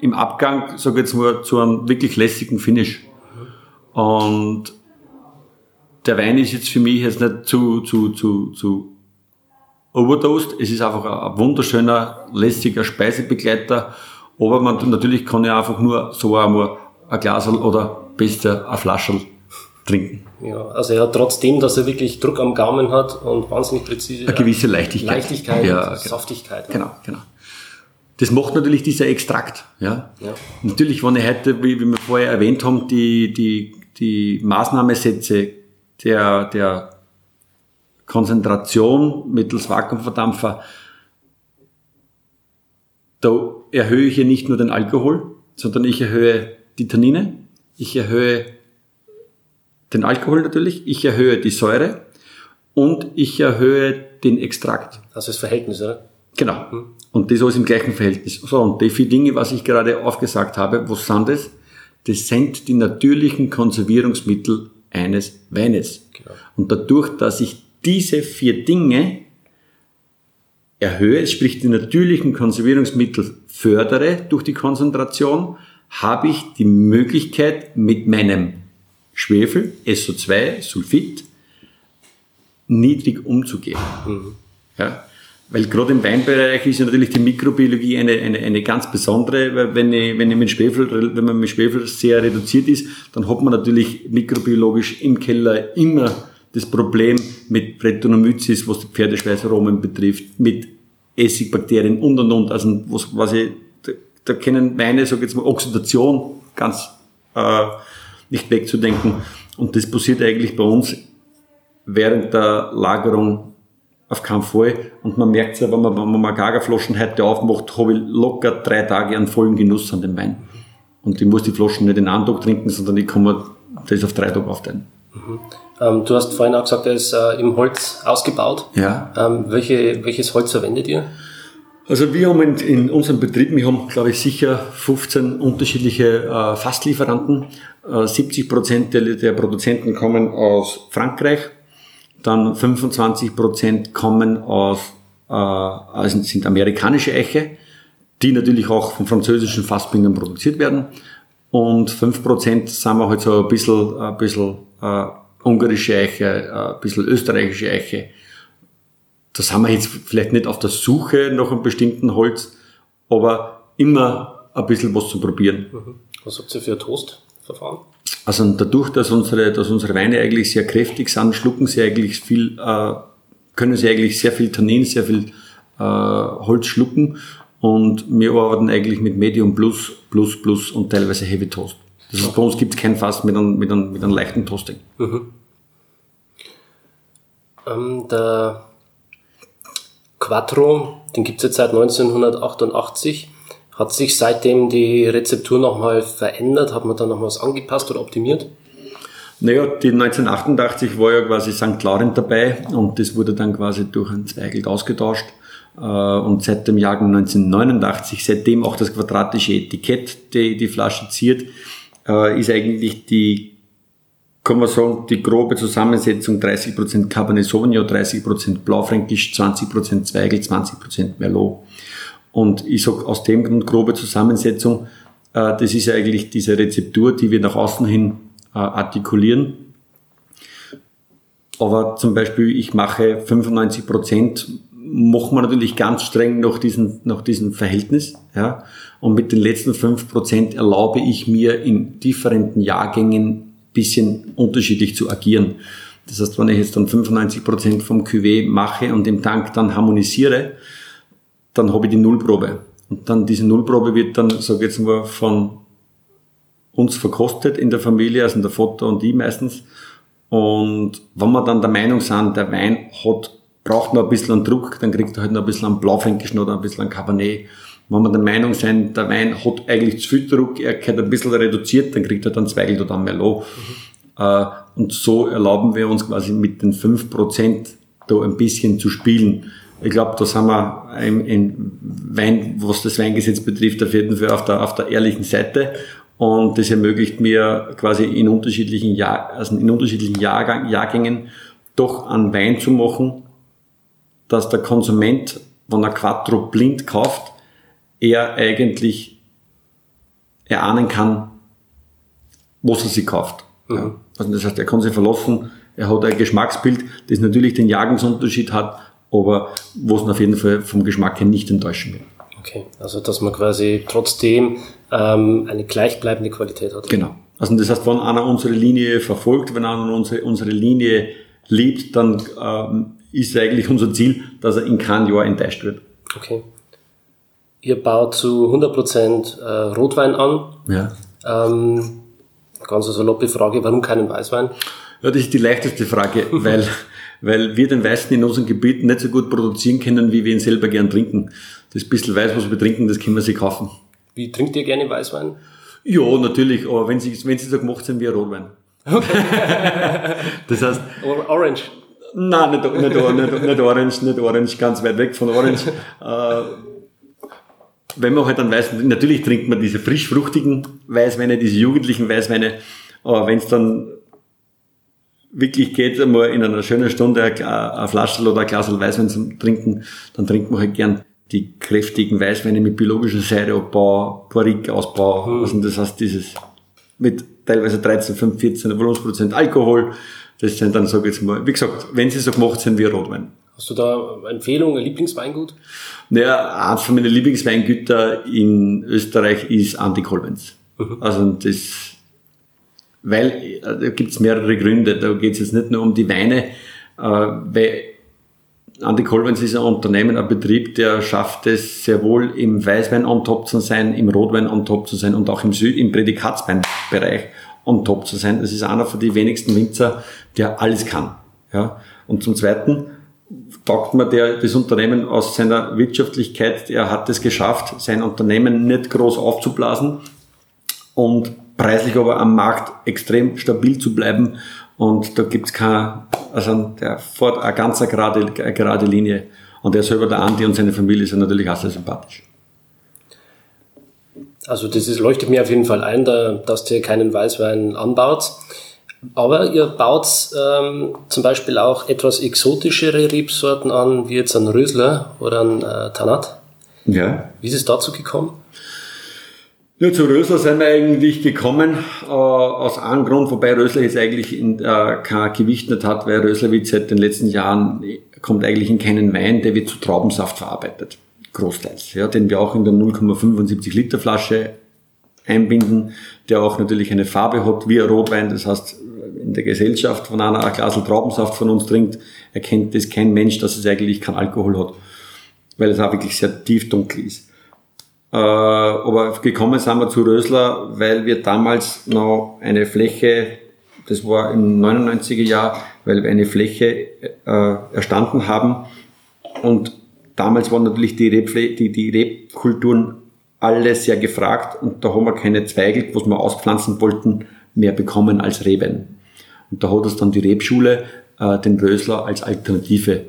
im Abgang, sage ich jetzt mal, zu einem wirklich lässigen Finish. Und der Wein ist jetzt für mich jetzt nicht zu, zu, zu, zu overdosed. Es ist einfach ein wunderschöner, lässiger Speisebegleiter. Aber man, natürlich kann ja einfach nur so einmal ein Glas oder besser ein Flaschel trinken. Ja, also er hat trotzdem, dass er wirklich Druck am Gaumen hat und wahnsinnig präzise. Eine gewisse Leichtigkeit. Leichtigkeit, ja, genau. Saftigkeit. Genau, genau. Das macht natürlich dieser Extrakt. Ja? ja. Natürlich, wenn ich heute, wie, wie wir vorher erwähnt haben, die, die, die Maßnahmesätze der, der Konzentration mittels Vakuumverdampfer, da erhöhe ich ja nicht nur den Alkohol, sondern ich erhöhe die Tannine, ich erhöhe den Alkohol natürlich, ich erhöhe die Säure und ich erhöhe den Extrakt. Also das Verhältnis, oder? Genau. Hm. Und das alles im gleichen Verhältnis. So, und die vier Dinge, was ich gerade aufgesagt habe, was sind das? Das sind die natürlichen Konservierungsmittel eines Weines. Genau. Und dadurch, dass ich diese vier Dinge erhöhe, sprich die natürlichen Konservierungsmittel fördere durch die Konzentration, habe ich die Möglichkeit mit meinem Schwefel, SO2, Sulfid, niedrig umzugehen. Mhm. Ja? Weil gerade im Weinbereich ist ja natürlich die Mikrobiologie eine, eine, eine ganz besondere, weil wenn, ich, wenn, ich mit Schwefel, wenn man mit Schwefel sehr reduziert ist, dann hat man natürlich mikrobiologisch im Keller immer das Problem mit Brettanomyces, was die Pferdeschweißaromen betrifft, mit Essigbakterien und und und. Also was, was ich, da, da kennen Weine, sag ich jetzt mal, Oxidation ganz äh, nicht wegzudenken. Und das passiert eigentlich bei uns während der Lagerung auf keinen Fall. Und man merkt es ja, wenn man, wenn man mal Gagerflaschen heute aufmacht, habe ich locker drei Tage einen vollen Genuss an dem Wein. Und ich muss die Flaschen nicht in einem Tag trinken, sondern ich kann mir das auf drei Tage aufteilen. Mhm. Ähm, du hast vorhin auch gesagt, er ist äh, im Holz ausgebaut. Ja. Ähm, welche, welches Holz verwendet ihr? Also wir haben in, in unserem Betrieb, wir haben glaube ich sicher 15 unterschiedliche äh, Fasslieferanten. Äh, 70 Prozent der, der Produzenten kommen aus Frankreich, dann 25 Prozent kommen aus, äh, also sind amerikanische Eiche, die natürlich auch von französischen Fassbindern produziert werden. Und 5 Prozent sind wir halt so ein bisschen, ein bisschen äh, ungarische Eiche, ein bisschen österreichische Eiche. Da sind wir jetzt vielleicht nicht auf der Suche nach einem bestimmten Holz, aber immer ein bisschen was zu probieren. Mhm. Was habt ihr für ein Toastverfahren? Also dadurch, dass unsere, dass unsere Weine eigentlich sehr kräftig sind, schlucken sie eigentlich viel, äh, können sie eigentlich sehr viel Tannin, sehr viel äh, Holz schlucken und wir arbeiten eigentlich mit Medium Plus, Plus, Plus und teilweise Heavy Toast. Das heißt, bei uns gibt es kein Fass mit einem, mit einem, mit einem leichten Toasting. Mhm. Ähm, der Quattro, den gibt es jetzt seit 1988. Hat sich seitdem die Rezeptur nochmal verändert? Hat man da noch was angepasst oder optimiert? Naja, die 1988 war ja quasi St. Laurent dabei und das wurde dann quasi durch ein Zweigelt ausgetauscht. Äh, und seit dem Jahrgang 1989, seitdem auch das quadratische Etikett die, die Flasche ziert, äh, ist eigentlich die, kann man sagen, die grobe Zusammensetzung 30% Cabernet Sauvignon, 30% Blaufränkisch, 20% Zweigel, 20% Merlot. Und ich sag aus dem Grund grobe Zusammensetzung, äh, das ist eigentlich diese Rezeptur, die wir nach außen hin äh, artikulieren. Aber zum Beispiel, ich mache 95 Prozent, machen wir natürlich ganz streng nach diesem, nach diesem Verhältnis. Ja. Und mit den letzten 5 Prozent erlaube ich mir in differenten Jahrgängen bisschen unterschiedlich zu agieren. Das heißt, wenn ich jetzt dann 95 Prozent vom Cuvée mache und im Tank dann harmonisiere, dann habe ich die Nullprobe. Und dann diese Nullprobe wird dann, sage ich jetzt mal, von uns verkostet in der Familie, also in der Vater und ich meistens. Und wenn wir dann der Meinung sind, der Wein hat, braucht noch ein bisschen Druck, dann kriegt er halt noch ein bisschen Blaufränkischen oder ein bisschen Cabernet. Wenn wir der Meinung sind, der Wein hat eigentlich zu viel Druck, er gehört ein bisschen reduziert, dann kriegt er dann Zweigelt oder einen Merlot. Mhm. Und so erlauben wir uns quasi mit den 5% da ein bisschen zu spielen. Ich glaube, da sind wir im, im Wein, was das Weingesetz betrifft, auf jeden Fall auf der, auf der ehrlichen Seite. Und das ermöglicht mir quasi in unterschiedlichen, Jahr, also in unterschiedlichen Jahrgang, Jahrgängen doch einen Wein zu machen, dass der Konsument, wenn er Quattro blind kauft, er eigentlich erahnen kann, was er sich kauft. Mhm. Also das heißt, er kann sich verlassen, er hat ein Geschmacksbild, das natürlich den Jahrgangsunterschied hat, aber wo es auf jeden Fall vom Geschmack her nicht enttäuschen wird. Okay, also dass man quasi trotzdem ähm, eine gleichbleibende Qualität hat. Genau. Also das heißt, wenn einer unsere Linie verfolgt, wenn einer unsere, unsere Linie liebt, dann ähm, ist eigentlich unser Ziel, dass er in keinem Jahr enttäuscht wird. Okay. Ihr baut zu 100% äh, Rotwein an. Ja. Ähm, ganz saloppe Frage, warum keinen Weißwein? Ja, das ist die leichteste Frage, <laughs> weil weil wir den Weißen in unseren Gebieten nicht so gut produzieren können, wie wir ihn selber gern trinken. Das bisschen Weiß, was wir trinken, das können wir sich kaufen. Wie trinkt ihr gerne Weißwein? Ja, natürlich, aber wenn sie, wenn sie so gemacht sind wie ein Rotwein. Okay. <laughs> das heißt... Orange? Nein, nicht, nicht, nicht, nicht Orange, nicht Orange, ganz weit weg von Orange. äh, <laughs> wenn man halt dann weiß, natürlich trinkt man diese frisch fruchtigen Weißweine, diese jugendlichen Weißweine, aber wenn es dann wirklich geht, einmal in einer schönen Stunde eine Flasche oder ein Glas Weißwein zum Trinken, dann trinkt man halt gern die kräftigen Weißweine mit biologischem Säureabbau, Porik-Ausbau. Mhm. Also das heißt, dieses mit teilweise 13, 15, 14 Volumensprozent Alkohol. Das sind dann, sage ich jetzt mal, wie gesagt, wenn sie so gemacht sind wie Rotwein. Hast du da eine Empfehlung, ein Lieblingsweingut? Naja, eins von meinen Lieblingsweingüter in Österreich ist Anti Kolbens. Mhm. Also das, weil, da gibt's mehrere Gründe. Da geht's jetzt nicht nur um die Weine, äh, weil Andy ist ein Unternehmen, ein Betrieb, der schafft es sehr wohl im Weißwein on top zu sein, im Rotwein on top zu sein und auch im, Süd, im Prädikatsweinbereich on top zu sein. Das ist einer von den wenigsten Winzer, der alles kann. Ja. Und zum Zweiten taugt mir der, das Unternehmen aus seiner Wirtschaftlichkeit, er hat es geschafft, sein Unternehmen nicht groß aufzublasen und preislich aber am Markt extrem stabil zu bleiben und da gibt's kein, also der fährt eine ganz gerade, eine gerade Linie. Und er selber, der Andi und seine Familie sind natürlich auch sehr sympathisch. Also das ist, leuchtet mir auf jeden Fall ein, da, dass ihr keinen Weißwein anbaut. Aber ihr baut ähm, zum Beispiel auch etwas exotischere Rebsorten an, wie jetzt ein Rösler oder ein äh, Tanat. Ja. Wie ist es dazu gekommen? Nur zu Rösler sind wir eigentlich gekommen, äh, aus einem Grund, wobei Rösler jetzt eigentlich in, äh, kein Gewicht nicht hat, weil Rösler wird seit den letzten Jahren, kommt eigentlich in keinen Wein, der wird zu Traubensaft verarbeitet. Großteils. Ja, den wir auch in der 0,75 Liter Flasche einbinden, der auch natürlich eine Farbe hat wie ein Rotwein. Das heißt, in der Gesellschaft von einer ein Glas Traubensaft von uns trinkt, erkennt das kein Mensch, dass es eigentlich kein Alkohol hat, weil es auch wirklich sehr tief dunkel ist. Äh, aber gekommen sind wir zu Rösler, weil wir damals noch eine Fläche, das war im 99er Jahr, weil wir eine Fläche äh, erstanden haben und damals waren natürlich die, Rebfl die, die Rebkulturen alle sehr gefragt und da haben wir keine Zweige, was wir auspflanzen wollten, mehr bekommen als Reben. Und da hat uns dann die Rebschule äh, den Rösler als Alternative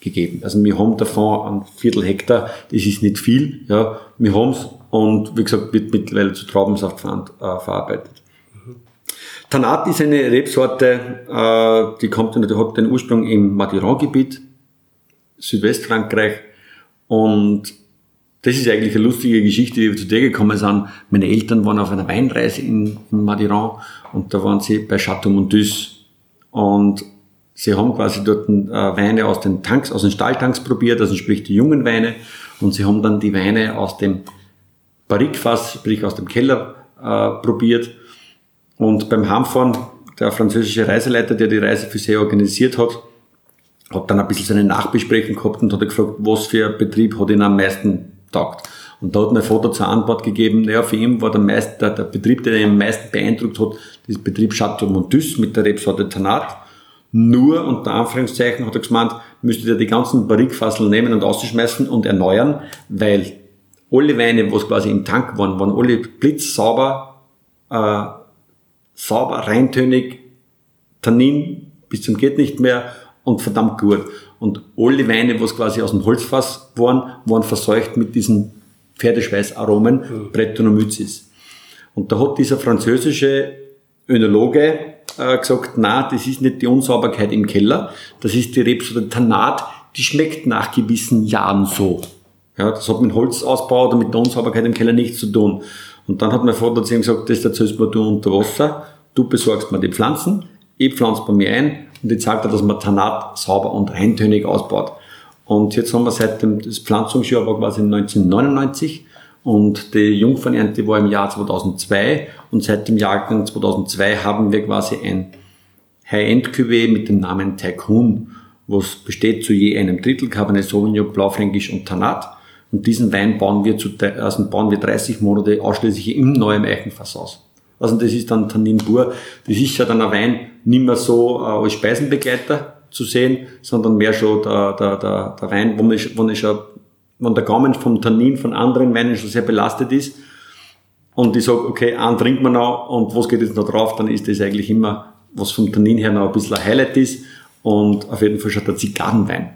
gegeben. Also wir haben davon ein Viertel Hektar, das ist nicht viel, ja, wir haben es und wie gesagt wird mittlerweile zu Traubensaft äh, verarbeitet. Mhm. Tanat ist eine Rebsorte, äh, die kommt, die hat den Ursprung im Madiran-Gebiet, Südwestfrankreich und das ist eigentlich eine lustige Geschichte, wie wir zu dir gekommen sind. Meine Eltern waren auf einer Weinreise in, in Madiran und da waren sie bei Chateau Montus und Sie haben quasi dort äh, Weine aus den Tanks, aus den Stahltanks probiert, also sprich die jungen Weine, und sie haben dann die Weine aus dem Barrikfass, sprich aus dem Keller, äh, probiert. Und beim Heimfahren, der französische Reiseleiter, der die Reise für sie organisiert hat, hat dann ein bisschen seine Nachbesprechung gehabt und hat gefragt, was für ein Betrieb hat ihn am meisten taugt. Und da hat mein Vater zur Antwort gegeben, naja, für ihn war der, meist, der, der Betrieb, der ihn am meisten beeindruckt hat, das Betrieb Chateau Montus mit der Rebsorte Tanat. Nur, unter Anführungszeichen, hat er gemeint, müsstet ihr die ganzen Barrikfasseln nehmen und ausschmeißen und erneuern, weil alle Weine, was quasi im Tank waren, waren alle blitzsauber, äh, sauber, reintönig, Tannin bis zum geht nicht mehr und verdammt gut. Und alle Weine, was quasi aus dem Holzfass waren, waren verseucht mit diesen Pferdeschweißaromen, mhm. Brettanomyces. Und da hat dieser französische Önologe äh, gesagt, na, das ist nicht die Unsauberkeit im Keller, das ist die Rebsorte Tanat, die schmeckt nach gewissen Jahren so. Ja, das hat mit Holzausbau oder mit der Unsauberkeit im Keller nichts zu tun. Und dann hat mein Vater zu ihm gesagt, das erzählst mir du unter Wasser, du besorgst mir die Pflanzen, ich pflanze bei mir ein und ich zeige dir, dass man Tanat sauber und reintönig ausbaut. Und jetzt haben wir seit dem, das Pflanzungsjahr war quasi 1999 und die Jungfernernte war im Jahr 2002 und seit dem Jahrgang 2002 haben wir quasi ein High-End-Cuvée mit dem Namen Tycoon, was besteht zu je einem Drittel Cabernet Sauvignon, Blaufränkisch und Tanat. Und diesen Wein bauen wir, zu, also bauen wir 30 Monate ausschließlich im neuen Eichenfass aus. Also das ist dann Tannin pur. Das ist ja dann ein Wein nicht mehr so äh, als Speisenbegleiter zu sehen, sondern mehr schon der, der, der, der Wein, wo man, wo man schon wenn der Gaumen vom Tannin von anderen Weinen schon sehr belastet ist und ich sage, okay, einen trinkt man noch und was geht jetzt noch drauf, dann ist das eigentlich immer, was vom Tannin her noch ein bisschen ein Highlight ist und auf jeden Fall schon der Zigarrenwein.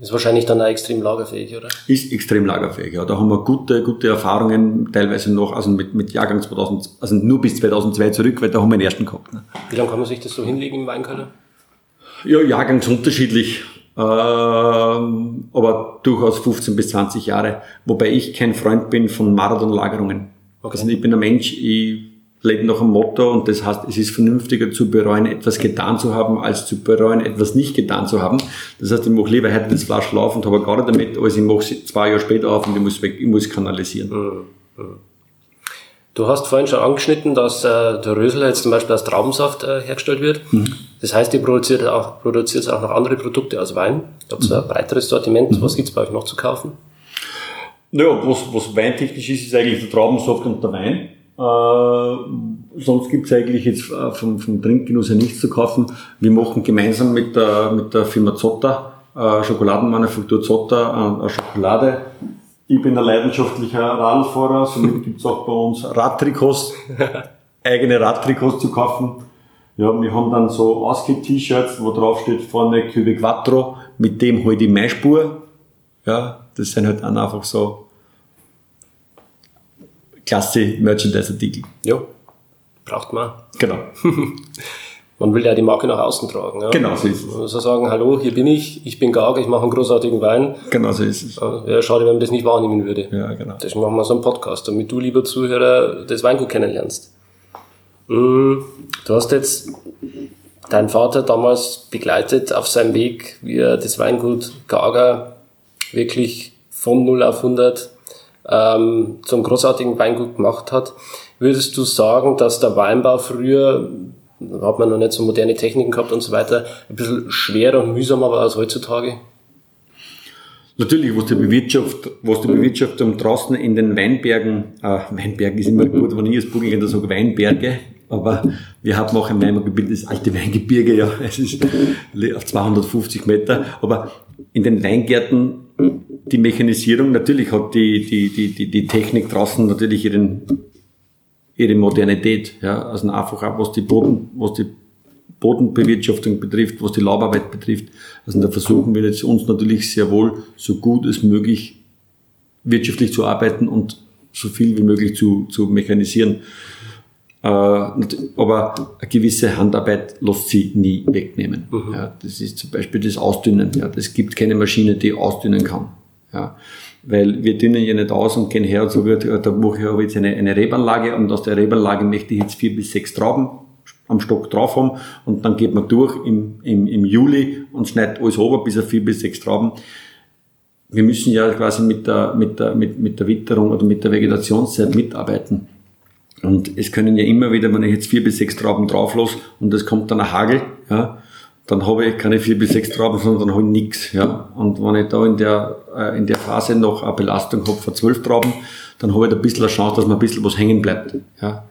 Ist wahrscheinlich dann auch extrem lagerfähig, oder? Ist extrem lagerfähig, ja. Da haben wir gute, gute Erfahrungen, teilweise noch, also mit, mit Jahrgang 2000, also nur bis 2002 zurück, weil da haben wir den ersten gehabt. Ne? Wie lange kann man sich das so hinlegen im Weinkeller? Ja, jahrgangsunterschiedlich, äh, aber durchaus 15 bis 20 Jahre. Wobei ich kein Freund bin von Marathonlagerungen. Okay. Also ich bin ein Mensch, ich lebe nach einem Motto und das heißt, es ist vernünftiger zu bereuen, etwas getan zu haben, als zu bereuen, etwas nicht getan zu haben. Das heißt, ich mache lieber heute das Flasch laufen und habe gar nicht damit, als ich mache es zwei Jahre später auf und ich muss weg, ich muss kanalisieren. Mhm. Mhm. Du hast vorhin schon angeschnitten, dass äh, der Rösel jetzt zum Beispiel aus Traubensaft äh, hergestellt wird. Mhm. Das heißt, ihr produziert auch, produziert auch noch andere Produkte als Wein. Ihr habt mhm. ein breiteres Sortiment. Mhm. Was gibt's bei euch noch zu kaufen? Naja, was, was weintechnisch ist, ist eigentlich der Traubensaft und der Wein. Äh, sonst gibt's eigentlich jetzt äh, vom, vom Trinkgenuss her nichts zu kaufen. Wir machen gemeinsam mit der, mit der Firma Zotter, äh, Schokoladenmanufaktur Zotter, äh, Schokolade ich bin ein leidenschaftlicher Radlfahrer, somit gibt's auch bei uns Radtrikots, <laughs> eigene Radtrikots zu kaufen. Ja, wir haben dann so Ausge-T-Shirts, wo drauf steht vorne Cube Quattro, mit dem halt die Maispur. Ja, das sind halt dann einfach so klasse Merchandise-Artikel. Ja, braucht man. Genau. <laughs> man will ja die Marke nach außen tragen. Ja. Genau so ist es. Also sagen, hallo, hier bin ich, ich bin Gag, ich mache einen großartigen Wein. Genau so ist es. Wäre schade, wenn man das nicht wahrnehmen würde. Ja, genau. Deswegen machen wir so einen Podcast, damit du, lieber Zuhörer, das Weingut kennenlernst. Mm, du hast jetzt deinen Vater damals begleitet auf seinem Weg, wie er das Weingut Gaga wirklich von 0 auf 100 ähm, zum großartigen Weingut gemacht hat. Würdest du sagen, dass der Weinbau früher da hat man noch nicht so moderne Techniken gehabt und so weiter, ein bisschen schwerer und mühsamer war als heutzutage? Natürlich, was die, Bewirtschaft, was die Bewirtschaftung draußen in den Weinbergen, äh, Weinbergen ist immer gut, wenn ich als Burgenländer sage Weinberge, aber wir haben auch ein Weingebiet, das alte Weingebirge, ja, es ist auf 250 Meter, aber in den Weingärten die Mechanisierung, natürlich hat die, die, die, die, die Technik draußen natürlich ihren, ihre Modernität. Ja, also einfach auch was die Boden, was die Bodenbewirtschaftung betrifft, was die Laubarbeit betrifft. Also da versuchen wir jetzt uns natürlich sehr wohl so gut als möglich wirtschaftlich zu arbeiten und so viel wie möglich zu, zu mechanisieren. Äh, aber eine gewisse Handarbeit lässt sie nie wegnehmen. Mhm. Ja, das ist zum Beispiel das Ausdünnen. Ja, es gibt keine Maschine, die ausdünnen kann. Ja. Weil wir dünnen ja nicht aus und gehen her und so wird, da mache ich jetzt eine, eine Rebanlage und aus der Rebanlage möchte ich jetzt vier bis sechs Trauben am Stock drauf haben und dann geht man durch im, im, im Juli und schneidet alles runter bis auf vier bis sechs Trauben. Wir müssen ja quasi mit der, mit der, mit, mit der Witterung oder mit der Vegetationszeit mitarbeiten. Und es können ja immer wieder, wenn ich jetzt vier bis sechs Trauben drauf los und es kommt dann ein Hagel, ja, dann habe ich keine vier bis sechs Trauben, sondern dann habe ich nichts. Ja. Und wenn ich da in der, äh, in der Phase noch eine Belastung habe von zwölf Trauben, dann habe ich da ein bisschen eine Chance, dass mir ein bisschen was hängen bleibt. Ja.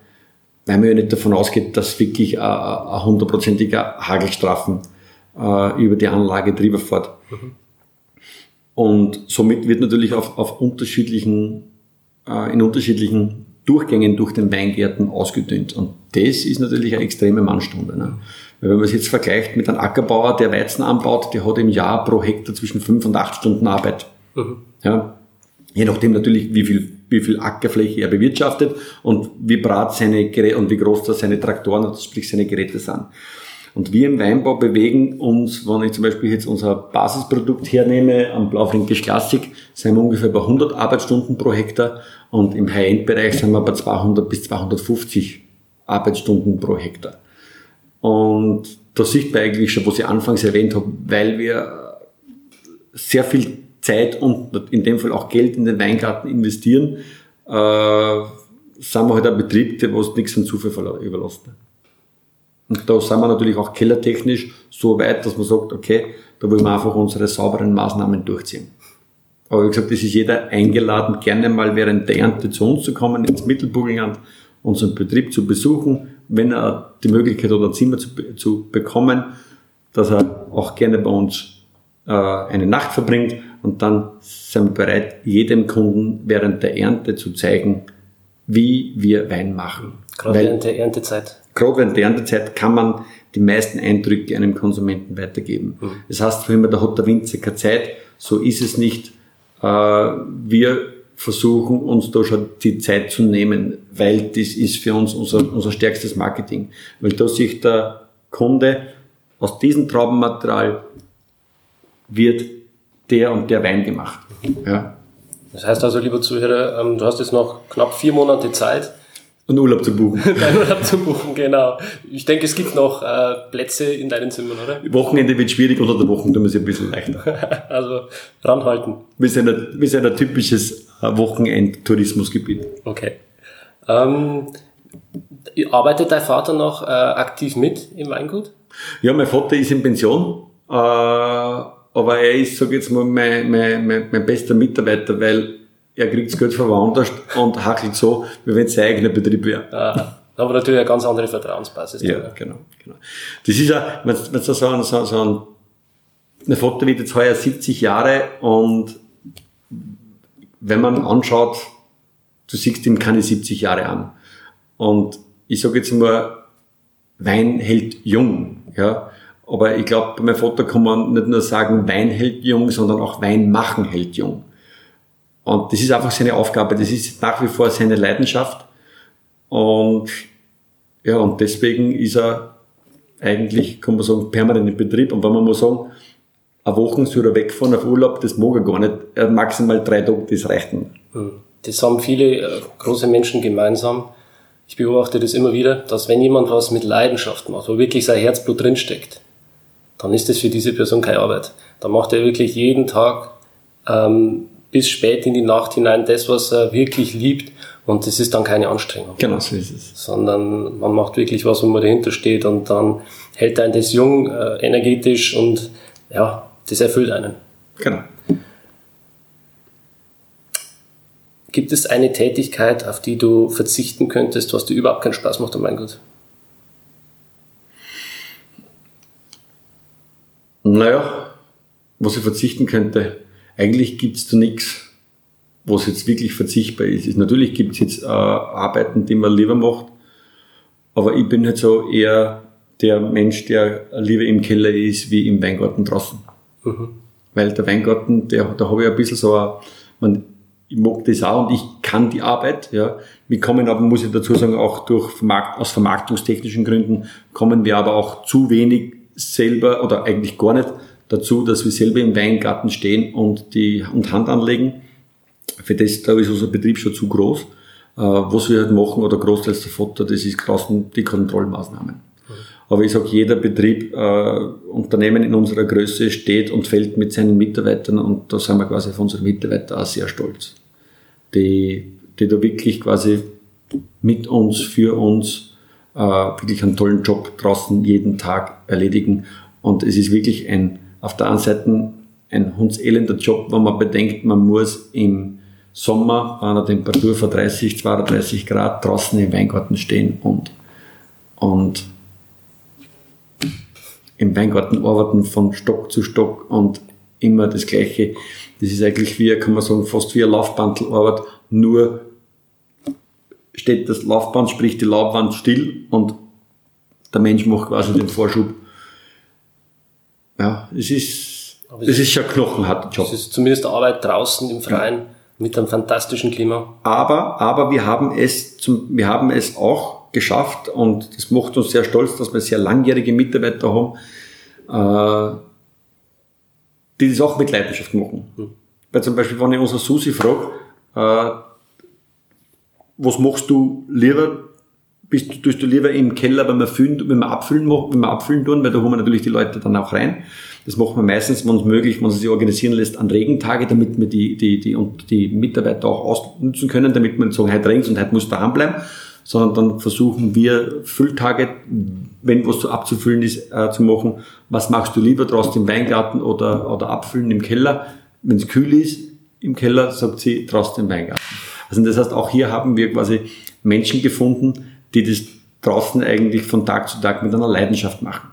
Weil man ja nicht davon ausgeht, dass wirklich ein, ein hundertprozentiger Hagelstrafen äh, über die Anlage drüber fährt. Mhm. Und somit wird natürlich auf, auf unterschiedlichen, äh, in unterschiedlichen Durchgängen durch den Weingärten ausgedünnt. Und das ist natürlich eine extreme Mannstunde. Ne? Weil wenn man es jetzt vergleicht mit einem Ackerbauer, der Weizen anbaut, der hat im Jahr pro Hektar zwischen fünf und acht Stunden Arbeit. Mhm. Ja. Je nachdem natürlich, wie viel, wie viel Ackerfläche er bewirtschaftet und wie brat seine Geräte und wie groß da seine Traktoren, also sprich seine Geräte sind. Und wir im Weinbau bewegen uns, wenn ich zum Beispiel jetzt unser Basisprodukt hernehme, am Blaufränkisch Klassik, sind wir ungefähr bei 100 Arbeitsstunden pro Hektar und im High-End-Bereich sind wir bei 200 bis 250 Arbeitsstunden pro Hektar. Und da sieht man eigentlich schon, was ich anfangs erwähnt habe, weil wir sehr viel Zeit und in dem Fall auch Geld in den Weingarten investieren, äh, sind wir halt ein Betrieb, der was nichts an Zufall überlässt. Und da sind wir natürlich auch kellertechnisch so weit, dass man sagt, okay, da wollen wir einfach unsere sauberen Maßnahmen durchziehen. Aber wie gesagt, es ist jeder eingeladen, gerne mal während der Ernte zu uns zu kommen, ins Mittelburgenland, unseren Betrieb zu besuchen, wenn er die Möglichkeit hat, ein Zimmer zu, zu bekommen, dass er auch gerne bei uns äh, eine Nacht verbringt und dann sind wir bereit, jedem Kunden während der Ernte zu zeigen, wie wir Wein machen. Gerade Weil, während der Erntezeit. Gerade während der Erntezeit kann man die meisten Eindrücke einem Konsumenten weitergeben. Mhm. Das heißt, wenn man da hat der Winzer keine Zeit, so ist es nicht. Äh, wir versuchen, uns da schon die Zeit zu nehmen, weil das ist für uns unser, unser stärkstes Marketing. Weil da sich der Kunde aus diesem Traubenmaterial wird der und der Wein gemacht. Ja. Das heißt also, lieber Zuhörer, ähm, du hast jetzt noch knapp vier Monate Zeit, Und Urlaub zu buchen. <laughs> deinen Urlaub zu buchen, genau. Ich denke, es gibt noch äh, Plätze in deinen Zimmern, oder? Wochenende wird schwierig, unter der Woche tun wir es ein bisschen leichter. <laughs> Also ranhalten. Wir sind ein, wir sind ein typisches äh, Wochenend-Tourismusgebiet. Okay. Ähm, arbeitet dein Vater noch äh, aktiv mit im Weingut? Ja, mein Vater ist in Pension, äh, aber er ist, sag ich jetzt mal, mein, mein, mein, mein bester Mitarbeiter, weil er kriegt das Geld von woanders und hackelt so, wie wenn es sein eigener Betrieb wäre. Äh, aber natürlich eine ganz andere Vertrauensbasis. Ja, drin. genau, genau. Das ist ja, wenn du so, ein- so, so ein, mein Vater wird jetzt heuer 70 Jahre und wenn man anschaut, du siehst ihm keine 70 Jahre an. Und ich sage jetzt mal, Wein hält jung, ja. Aber ich glaube, bei meinem Vater kann man nicht nur sagen, Wein hält jung, sondern auch Wein machen hält jung. Und das ist einfach seine Aufgabe, das ist nach wie vor seine Leidenschaft. Und ja, und deswegen ist er eigentlich, kann man sagen, permanent im Betrieb. Und wenn man mal sagen, eine Woche soll er wegfahren auf Urlaub, das mag er gar nicht. Er hat maximal drei Tage, das reicht ihm. Das haben viele äh, große Menschen gemeinsam. Ich beobachte das immer wieder, dass wenn jemand was mit Leidenschaft macht, wo wirklich sein Herzblut drinsteckt, dann ist das für diese Person keine Arbeit. Dann macht er wirklich jeden Tag ähm, bis spät in die Nacht hinein das, was er wirklich liebt. Und das ist dann keine Anstrengung, Genau, so ist es. sondern man macht wirklich was, wo man dahinter steht und dann hält einen das jung, äh, energetisch und ja, das erfüllt einen. Genau. Gibt es eine Tätigkeit, auf die du verzichten könntest, was dir überhaupt keinen Spaß macht am Weingut? Naja, was ich verzichten könnte, eigentlich gibt's da nichts, was jetzt wirklich verzichtbar ist. Natürlich gibt's jetzt äh, Arbeiten, die man lieber macht, aber ich bin halt so eher der Mensch, der lieber im Keller ist, wie im Weingarten draußen. Weil der Weingarten, der, da habe ich ein bisschen so ein, man, ich mag das auch und ich kann die Arbeit, ja. Wir kommen aber, muss ich dazu sagen, auch durch Vermarkt, aus vermarktungstechnischen Gründen kommen wir aber auch zu wenig selber oder eigentlich gar nicht dazu, dass wir selber im Weingarten stehen und die, und Hand anlegen. Für das, glaube ich, ist unser Betrieb schon zu groß. Äh, was wir halt machen oder großteils der Vater, das ist draußen die Kontrollmaßnahmen. Aber ich sage, jeder Betrieb, äh, Unternehmen in unserer Größe steht und fällt mit seinen Mitarbeitern und da sind wir quasi auf unsere Mitarbeiter auch sehr stolz. Die, die da wirklich quasi mit uns, für uns, äh, wirklich einen tollen Job draußen jeden Tag erledigen. Und es ist wirklich ein, auf der einen Seite ein hundselender Job, wenn man bedenkt, man muss im Sommer bei einer Temperatur von 30, 32 Grad draußen im Weingarten stehen und, und im Weingarten arbeiten von Stock zu Stock und immer das Gleiche. Das ist eigentlich wie, kann man sagen, fast wie eine Laufbandelarbeit, nur steht das Laufband, sprich die Laufwand still und der Mensch macht quasi den Vorschub. Ja, es ist, Aber es ist schon ein knochenharter Job. Es ist zumindest Arbeit draußen im Freien mit einem fantastischen Klima. Aber, aber wir haben es zum, wir haben es auch geschafft und das macht uns sehr stolz, dass wir sehr langjährige Mitarbeiter haben, äh, die das auch mit Leidenschaft machen. Weil zum Beispiel, wenn ich unsere Susi frage, äh, was machst du lieber? Bist du, tust du lieber im Keller, wenn wir, füllen, wenn wir abfüllen wenn wir abfüllen tun, weil da holen wir natürlich die Leute dann auch rein. Das machen wir meistens, wenn es möglich, wenn es sich organisieren lässt, an Regentage, damit wir die, die, die, und die Mitarbeiter auch ausnutzen können, damit nicht sagen, heute regnet und heute muss daheim bleiben, sondern dann versuchen wir Fülltage, wenn was zu abzufüllen ist, äh, zu machen. Was machst du lieber draußen im Weingarten oder, oder abfüllen im Keller? Wenn es kühl ist im Keller, sagt sie draußen im Weingarten. Also das heißt, auch hier haben wir quasi Menschen gefunden, die das draußen eigentlich von Tag zu Tag mit einer Leidenschaft machen.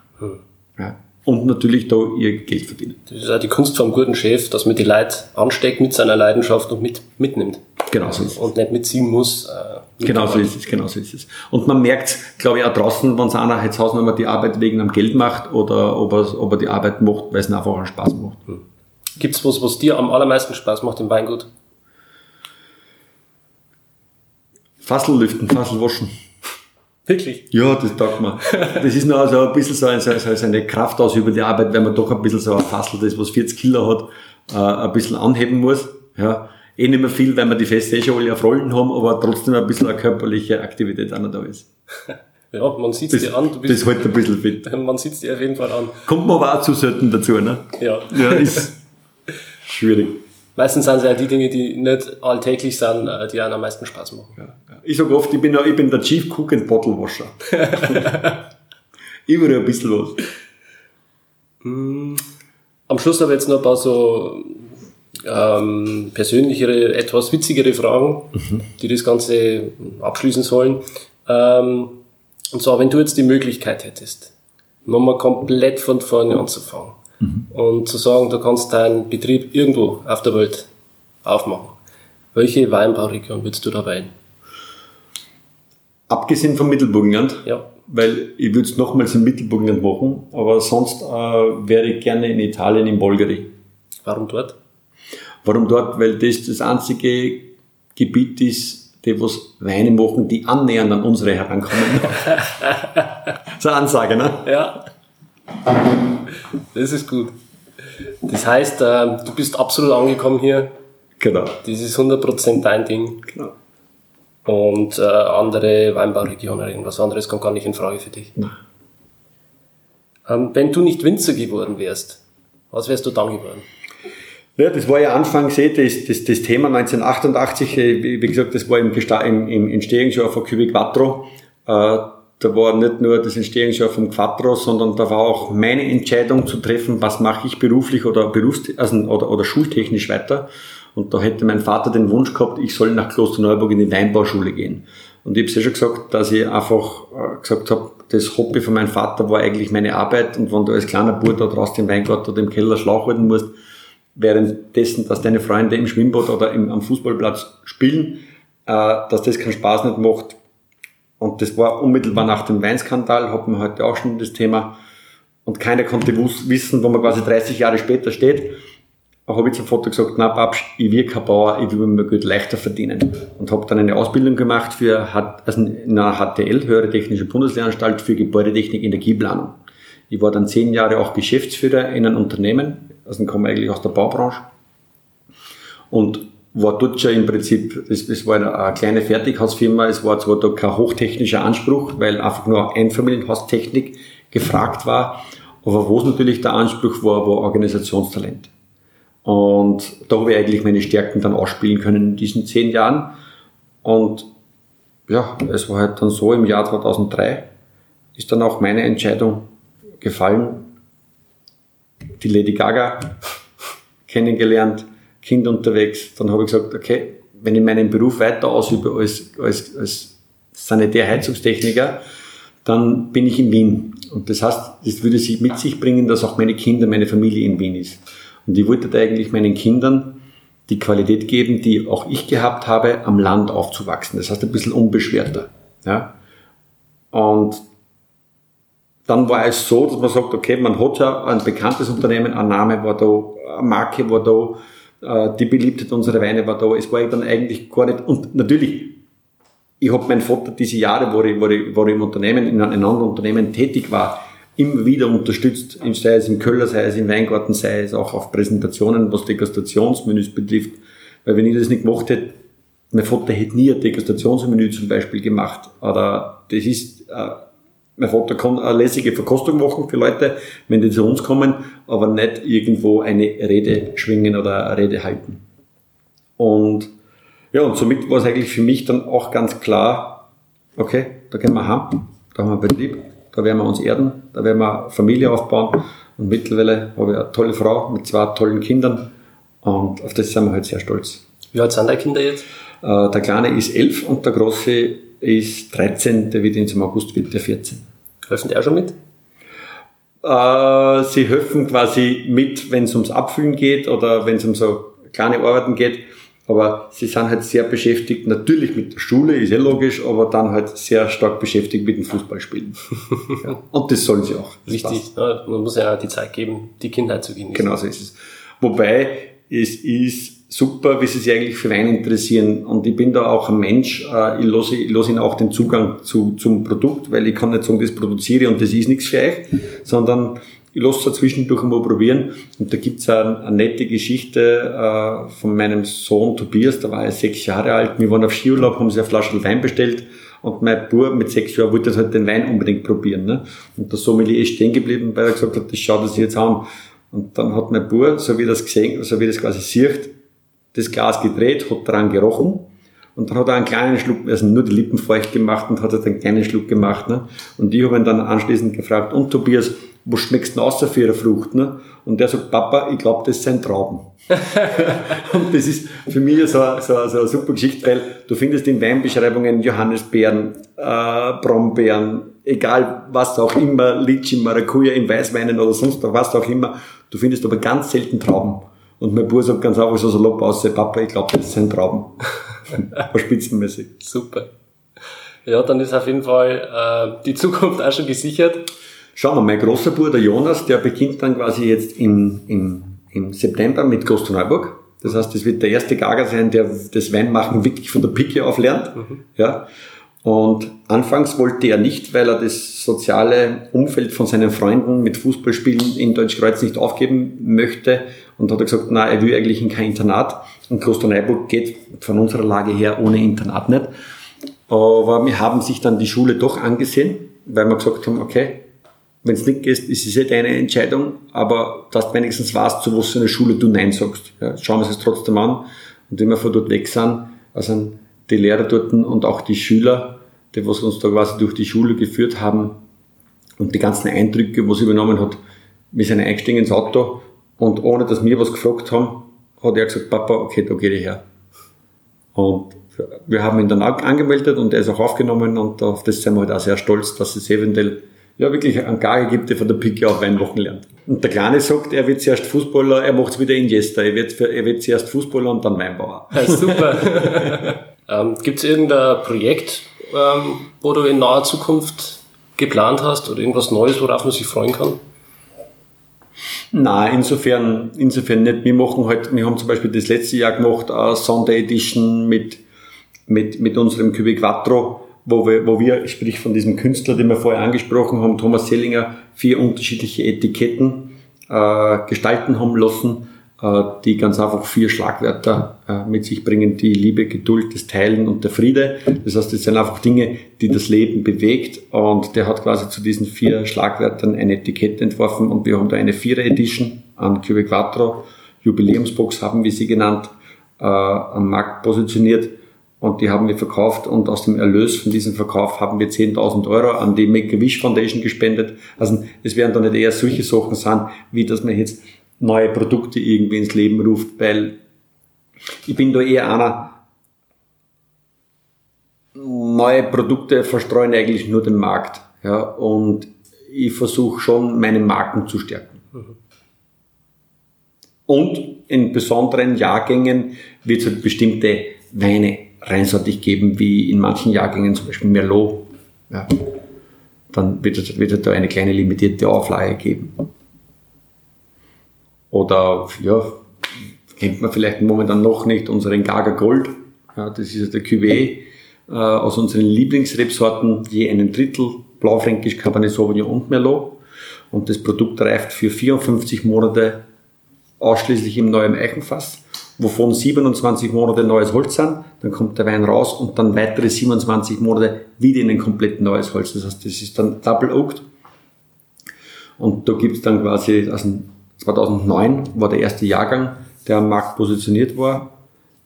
Ja. Und natürlich da ihr Geld verdienen. Das ist auch die Kunst vom guten Chef, dass man die Leute ansteckt mit seiner Leidenschaft und mit, mitnimmt. Genau so ist es. Und nicht mitziehen muss. Äh, Genau so ist es, genau so ist es. Und man merkt, glaube ich, auch draußen, wenn es einer jetzt Hausnummer die Arbeit wegen am Geld macht oder ob er, ob er die Arbeit macht, weil es einfach einen Spaß macht. Gibt's was, was dir am allermeisten Spaß macht im Weingut? Fassel lüften, Fassel waschen. Wirklich? Ja, das taugt mir. Das ist noch so ein bisschen so, ein, so, so eine Kraftausübende Arbeit, weil man doch ein bisschen so ein Fassel, das was 40 Kilo hat, äh, ein bisschen anheben muss. Ja. Eh nicht mehr viel, weil wir die Feste eh schon alle auf Rollen haben, aber trotzdem ein bisschen eine körperliche Aktivität auch noch da ist. <laughs> Ja, man sieht dir an. Du bist das hält ein bisschen fit. <laughs> Man sieht dir auf jeden Fall an. Kommt man aber auch zu selten dazu, ne? Ja. Ja, ist <laughs> schwierig. Meistens sind es ja die Dinge, die nicht alltäglich sind, äh, die einem am meisten Spaß machen. Ja, ja. Ich sage oft, ich bin, ich bin der Chief Cook and Bottle Washer. <laughs> Überall ein bisschen was. Hm. Am Schluss habe ich jetzt noch ein paar so ähm, persönlichere, etwas witzigere Fragen, mhm. die das Ganze abschließen sollen. Ähm, und zwar, wenn du jetzt die Möglichkeit hättest, nochmal komplett von vorne anzufangen mhm. und zu sagen, du kannst deinen Betrieb irgendwo auf der Welt aufmachen. Welche Weinbauregion würdest du da wählen? Abgesehen vom Mittelburgenland? Ja. Weil ich würde es nochmals im Mittelburgenland machen, aber sonst äh, wäre ich gerne in Italien, in Bolgari. Warum dort? Warum dort? Weil das das einzige Gebiet ist, die was Weine machen, die annähernd an unsere herankommen. <laughs> so eine Ansage, ne? Ja. Das ist gut. Das heißt, äh, du bist absolut angekommen hier. Genau. Das ist 100% dein Ding. Genau. Und äh, andere Weinbauregionen, irgendwas anderes kommt gar nicht in Frage für dich. Nein. Ähm, wenn du nicht Winzer geworden wärst, was wärst du dann geworden? Ja, das war ja anfangs eh das, das, das Thema 1988, äh, wie gesagt, das war im, im, im Entstehungsjahr von Cubic Quattro. Äh, da war nicht nur das Entstehungsjahr vom Quattro, sondern da war auch meine Entscheidung zu treffen, was mache ich beruflich oder, berufs also, oder, oder schultechnisch weiter. Und da hätte mein Vater den Wunsch gehabt, ich soll nach Klosterneuburg in die Weinbauschule gehen. Und ich habe ja schon gesagt, dass ich einfach äh, gesagt habe, das Hobby von meinem Vater war eigentlich meine Arbeit und wenn du als kleiner Bub da draußen im Weingarten oder im Keller Schlauch halten musst, währenddessen, dass deine Freunde im Schwimmbad oder im, am Fußballplatz spielen, äh, dass das keinen Spaß nicht macht. Und das war unmittelbar nach dem Weinskandal, hatten wir heute auch schon das Thema. Und keiner konnte wissen, wo man quasi 30 Jahre später steht. Da habe ich zum Vater gesagt, na Papst, ich will kein Bauer, ich will mir Geld leichter verdienen. Und habe dann eine Ausbildung gemacht für also in einer HTL, Höhere Technische Bundeslehranstalt für Gebäudetechnik, Energieplanung. Ich war dann zehn Jahre auch Geschäftsführer in einem Unternehmen, also komme eigentlich aus der Baubranche. Und war dort schon im Prinzip, das, das war eine kleine Fertighausfirma, es war zwar da kein hochtechnischer Anspruch, weil einfach nur Einfamilienhaustechnik gefragt war, aber wo es natürlich der Anspruch war, war Organisationstalent. Und da habe ich eigentlich meine Stärken dann ausspielen können in diesen zehn Jahren. Und ja, es war halt dann so, im Jahr 2003 ist dann auch meine Entscheidung gefallen, die Lady Gaga <laughs> kennengelernt, Kind unterwegs. Dann habe ich gesagt, okay, wenn ich meinen Beruf weiter ausübe als, als, als Sanitärheizungstechniker, dann bin ich in Wien. Und das heißt, das würde sich mit sich bringen, dass auch meine Kinder, meine Familie in Wien ist. Und ich wollte eigentlich meinen Kindern die Qualität geben, die auch ich gehabt habe, am Land aufzuwachsen. Das heißt, ein bisschen unbeschwerter. Ja? Und dann war es so, dass man sagt, okay, man hat ja ein bekanntes Unternehmen, ein Name war da, eine Marke war da, die Beliebtheit unserer Weine war da. Es war dann eigentlich gar nicht, und natürlich, ich habe mein Vater diese Jahre, wo ich, wo ich, wo ich im Unternehmen, in einem anderen Unternehmen tätig war, immer wieder unterstützt, sei es im Köller, sei es im Weingarten, sei es auch auf Präsentationen, was Degustationsmenüs betrifft. Weil wenn ich das nicht gemacht hätte, mein Vater hätte nie ein Degustationsmenü zum Beispiel gemacht. Oder das ist, äh, mein Vater kann eine lässige Verkostung machen für Leute, wenn die zu uns kommen, aber nicht irgendwo eine Rede schwingen oder eine Rede halten. Und ja, und somit war es eigentlich für mich dann auch ganz klar, okay, da gehen wir heim, da haben wir einen Betrieb, da werden wir uns erden, da werden wir Familie aufbauen und mittlerweile habe ich eine tolle Frau mit zwei tollen Kindern und auf das sind wir halt sehr stolz. Wie alt sind deine Kinder jetzt? Äh, der Kleine ist elf und der Große ist 13, der wird jetzt im August wird der 14. Helfen die auch schon mit? Äh, sie helfen quasi mit, wenn es ums Abfüllen geht oder wenn es um so kleine Arbeiten geht. Aber sie sind halt sehr beschäftigt, natürlich mit der Schule, ist ja logisch, aber dann halt sehr stark beschäftigt mit dem Fußballspielen. <laughs> ja. Und das sollen sie auch. Richtig, ja, man muss ja die Zeit geben, die Kindheit zu genießen. Genau so ist es. Wobei, es ist super, wie sie sich eigentlich für Wein interessieren. Und ich bin da auch ein Mensch, äh, ich lasse, ich ihnen auch den Zugang zu, zum Produkt, weil ich kann nicht sagen, das produziere und das ist nichts für euch, sondern ich lasse es zwischendurch mal probieren. Und da gibt's eine, eine nette Geschichte äh, von meinem Sohn Tobias, da war er sechs Jahre alt. Wir waren auf Skiurlaub, haben sich eine Flasche Wein bestellt und mein Bub mit sechs Jahren wollte halt den Wein unbedingt probieren. Ne? Und der Sommelier ist stehen geblieben, weil er gesagt hat, das schaut er sich jetzt an. Und dann hat mein Bub, so wie das gesehen, so wie das quasi sieht, das Glas gedreht, hat daran gerochen und dann hat er einen kleinen Schluck, also nur die Lippen feucht gemacht und hat einen kleinen Schluck gemacht. Ne? Und ich habe ihn dann anschließend gefragt, und Tobias, wo schmeckst du denn außer für eine Frucht? Ne? Und der sagt, Papa, ich glaube, das sind Trauben. <laughs> und das ist für mich so, so, so eine super Geschichte, weil du findest in Weinbeschreibungen Johannisbeeren, äh, Brombeeren, egal was auch immer, Litschi, Maracuja in Weißweinen oder sonst was auch immer, du findest aber ganz selten Trauben. Und mein Bruder sagt ganz einfach so salopp aus, Papa, ich glaube, das sind Trauben. <laughs> spitzenmäßig. Super. Ja, dann ist auf jeden Fall äh, die Zukunft auch schon gesichert. Schauen wir, mein großer Bruder Jonas, der beginnt dann quasi jetzt im, im, im September mit Klosterneuburg. Das heißt, das wird der erste Gager sein, der das Weinmachen wirklich von der Picke auf lernt. Mhm. Ja. Und anfangs wollte er nicht, weil er das soziale Umfeld von seinen Freunden mit Fußballspielen in Deutschkreuz nicht aufgeben möchte und hat er gesagt, na, er will eigentlich in kein Internat. Und Klosterneuburg geht von unserer Lage her ohne Internat nicht. Aber wir haben sich dann die Schule doch angesehen, weil wir gesagt haben, okay, wenn es nicht geht, ist es ja deine Entscheidung, aber dass du wenigstens weißt, zu was in der Schule du Nein sagst. Ja, schauen wir es trotzdem an. Und wenn wir von dort weg sind, also die Lehrer dort und auch die Schüler, die was uns da quasi durch die Schule geführt haben und die ganzen Eindrücke, was übernommen hat, wir sind eingestiegen ins Auto und ohne dass wir was gefragt haben, hat er gesagt, Papa, okay, da gehe ich her. Und wir haben ihn dann angemeldet und er ist auch aufgenommen und auf das sind wir halt auch sehr stolz, dass es eventuell ja wirklich einen Gage gibt, der von der Picke auf Weinwochen lernt. Und der Kleine sagt, er wird zuerst Fußballer, er macht es wieder in Jester, er wird, er wird zuerst Fußballer und dann Weinbauer. <laughs> Ja, super. <laughs> ähm, gibt es irgendein Projekt, ähm, wo du in naher Zukunft geplant hast oder irgendwas Neues, worauf man sich freuen kann? Nein, insofern, insofern nicht. Wir machen halt, wir haben zum Beispiel das letzte Jahr gemacht, eine Sunday Edition mit, mit, mit unserem Cubic Quattro, wo wir, wo wir, sprich von diesem Künstler, den wir vorher angesprochen haben, Thomas Sellinger, vier unterschiedliche Etiketten äh, gestalten haben lassen die ganz einfach vier Schlagwörter äh, mit sich bringen, die Liebe, Geduld, das Teilen und der Friede. Das heißt, das sind einfach Dinge, die das Leben bewegt. Und der hat quasi zu diesen vier Schlagwörtern ein Etikett entworfen. Und wir haben da eine Vierer Edition an Cube Quattro, Jubiläumsbox haben wir sie genannt, äh, am Markt positioniert. Und die haben wir verkauft. Und aus dem Erlös von diesem Verkauf haben wir 10.000 Euro an die Make-A-Wish Foundation gespendet. Also es werden dann nicht eher solche Sachen sein, wie dass man jetzt neue Produkte irgendwie ins Leben ruft, weil ich bin da eher einer, neue Produkte verstreuen eigentlich nur den Markt. Ja, und ich versuche schon, meine Marken zu stärken. Mhm. Und in besonderen Jahrgängen wird es halt bestimmte Weine reinsortig geben, wie in manchen Jahrgängen, zum Beispiel Merlot. Ja. Dann wird es, wird es da eine kleine limitierte Auflage geben. Oder, ja, kennt man vielleicht momentan noch nicht, unseren Gaga Gold. Ja, das ist der Cuvée äh, aus unseren Lieblingsrebsorten, je einen Drittel Blaufränkisch, Cabernet Sauvignon und Merlot. Und das Produkt reift für 54 Monate ausschließlich im neuen Eichenfass, wovon 27 Monate neues Holz sind. Dann kommt der Wein raus und dann weitere 27 Monate wieder in ein komplett neues Holz. Das heißt, das ist dann Double Oaked. Und da gibt's dann quasi aus dem 2009 war der erste Jahrgang, der am Markt positioniert war,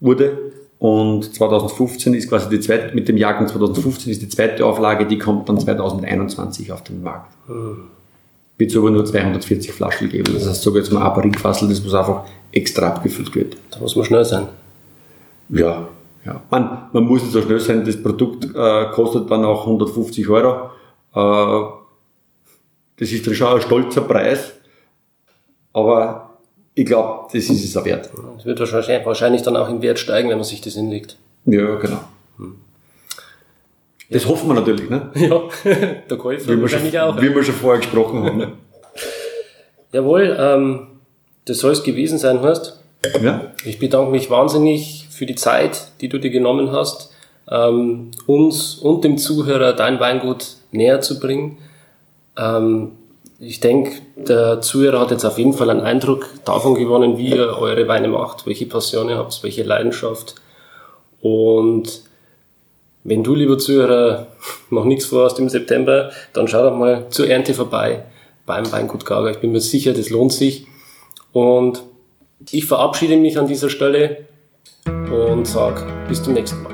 wurde. Und 2015 ist quasi die zweite, mit dem Jahrgang 2015 ist die zweite Auflage, die kommt dann 2021 auf den Markt. Hm. Wird es aber nur 240 Flaschen geben. Das heißt sogar jetzt mal ein Barrikfassel, das muss einfach extra abgefüllt wird. Da muss man schnell sein. Ja, ja. Man, man muss nicht so schnell sein, das Produkt äh, kostet dann auch 150 Euro. Äh, das ist schon ein stolzer Preis aber ich glaube, das ist es auch wert. Es wird wahrscheinlich dann auch im Wert steigen, wenn man sich das hinlegt. Ja, genau. Hm. Das ja. hoffen wir natürlich, ne? <laughs> Ja, der Käufer wie wahrscheinlich schon, auch. Wie wir schon vorher gesprochen haben. Ne? <laughs> Jawohl, ähm, das soll es gewesen sein, heißt. Ja. Ich bedanke mich wahnsinnig für die Zeit, die du dir genommen hast, ähm, uns und dem Zuhörer dein Weingut näher zu bringen. Ähm, ich denke, der Zuhörer hat jetzt auf jeden Fall einen Eindruck davon gewonnen, wie ihr eure Weine macht, welche Passion ihr habt, welche Leidenschaft. Und wenn du, lieber Zuhörer, noch nichts vorhast im September, dann schau doch mal zur Ernte vorbei beim Weingut Gaga. Ich bin mir sicher, das lohnt sich. Und ich verabschiede mich an dieser Stelle und sage bis zum nächsten Mal.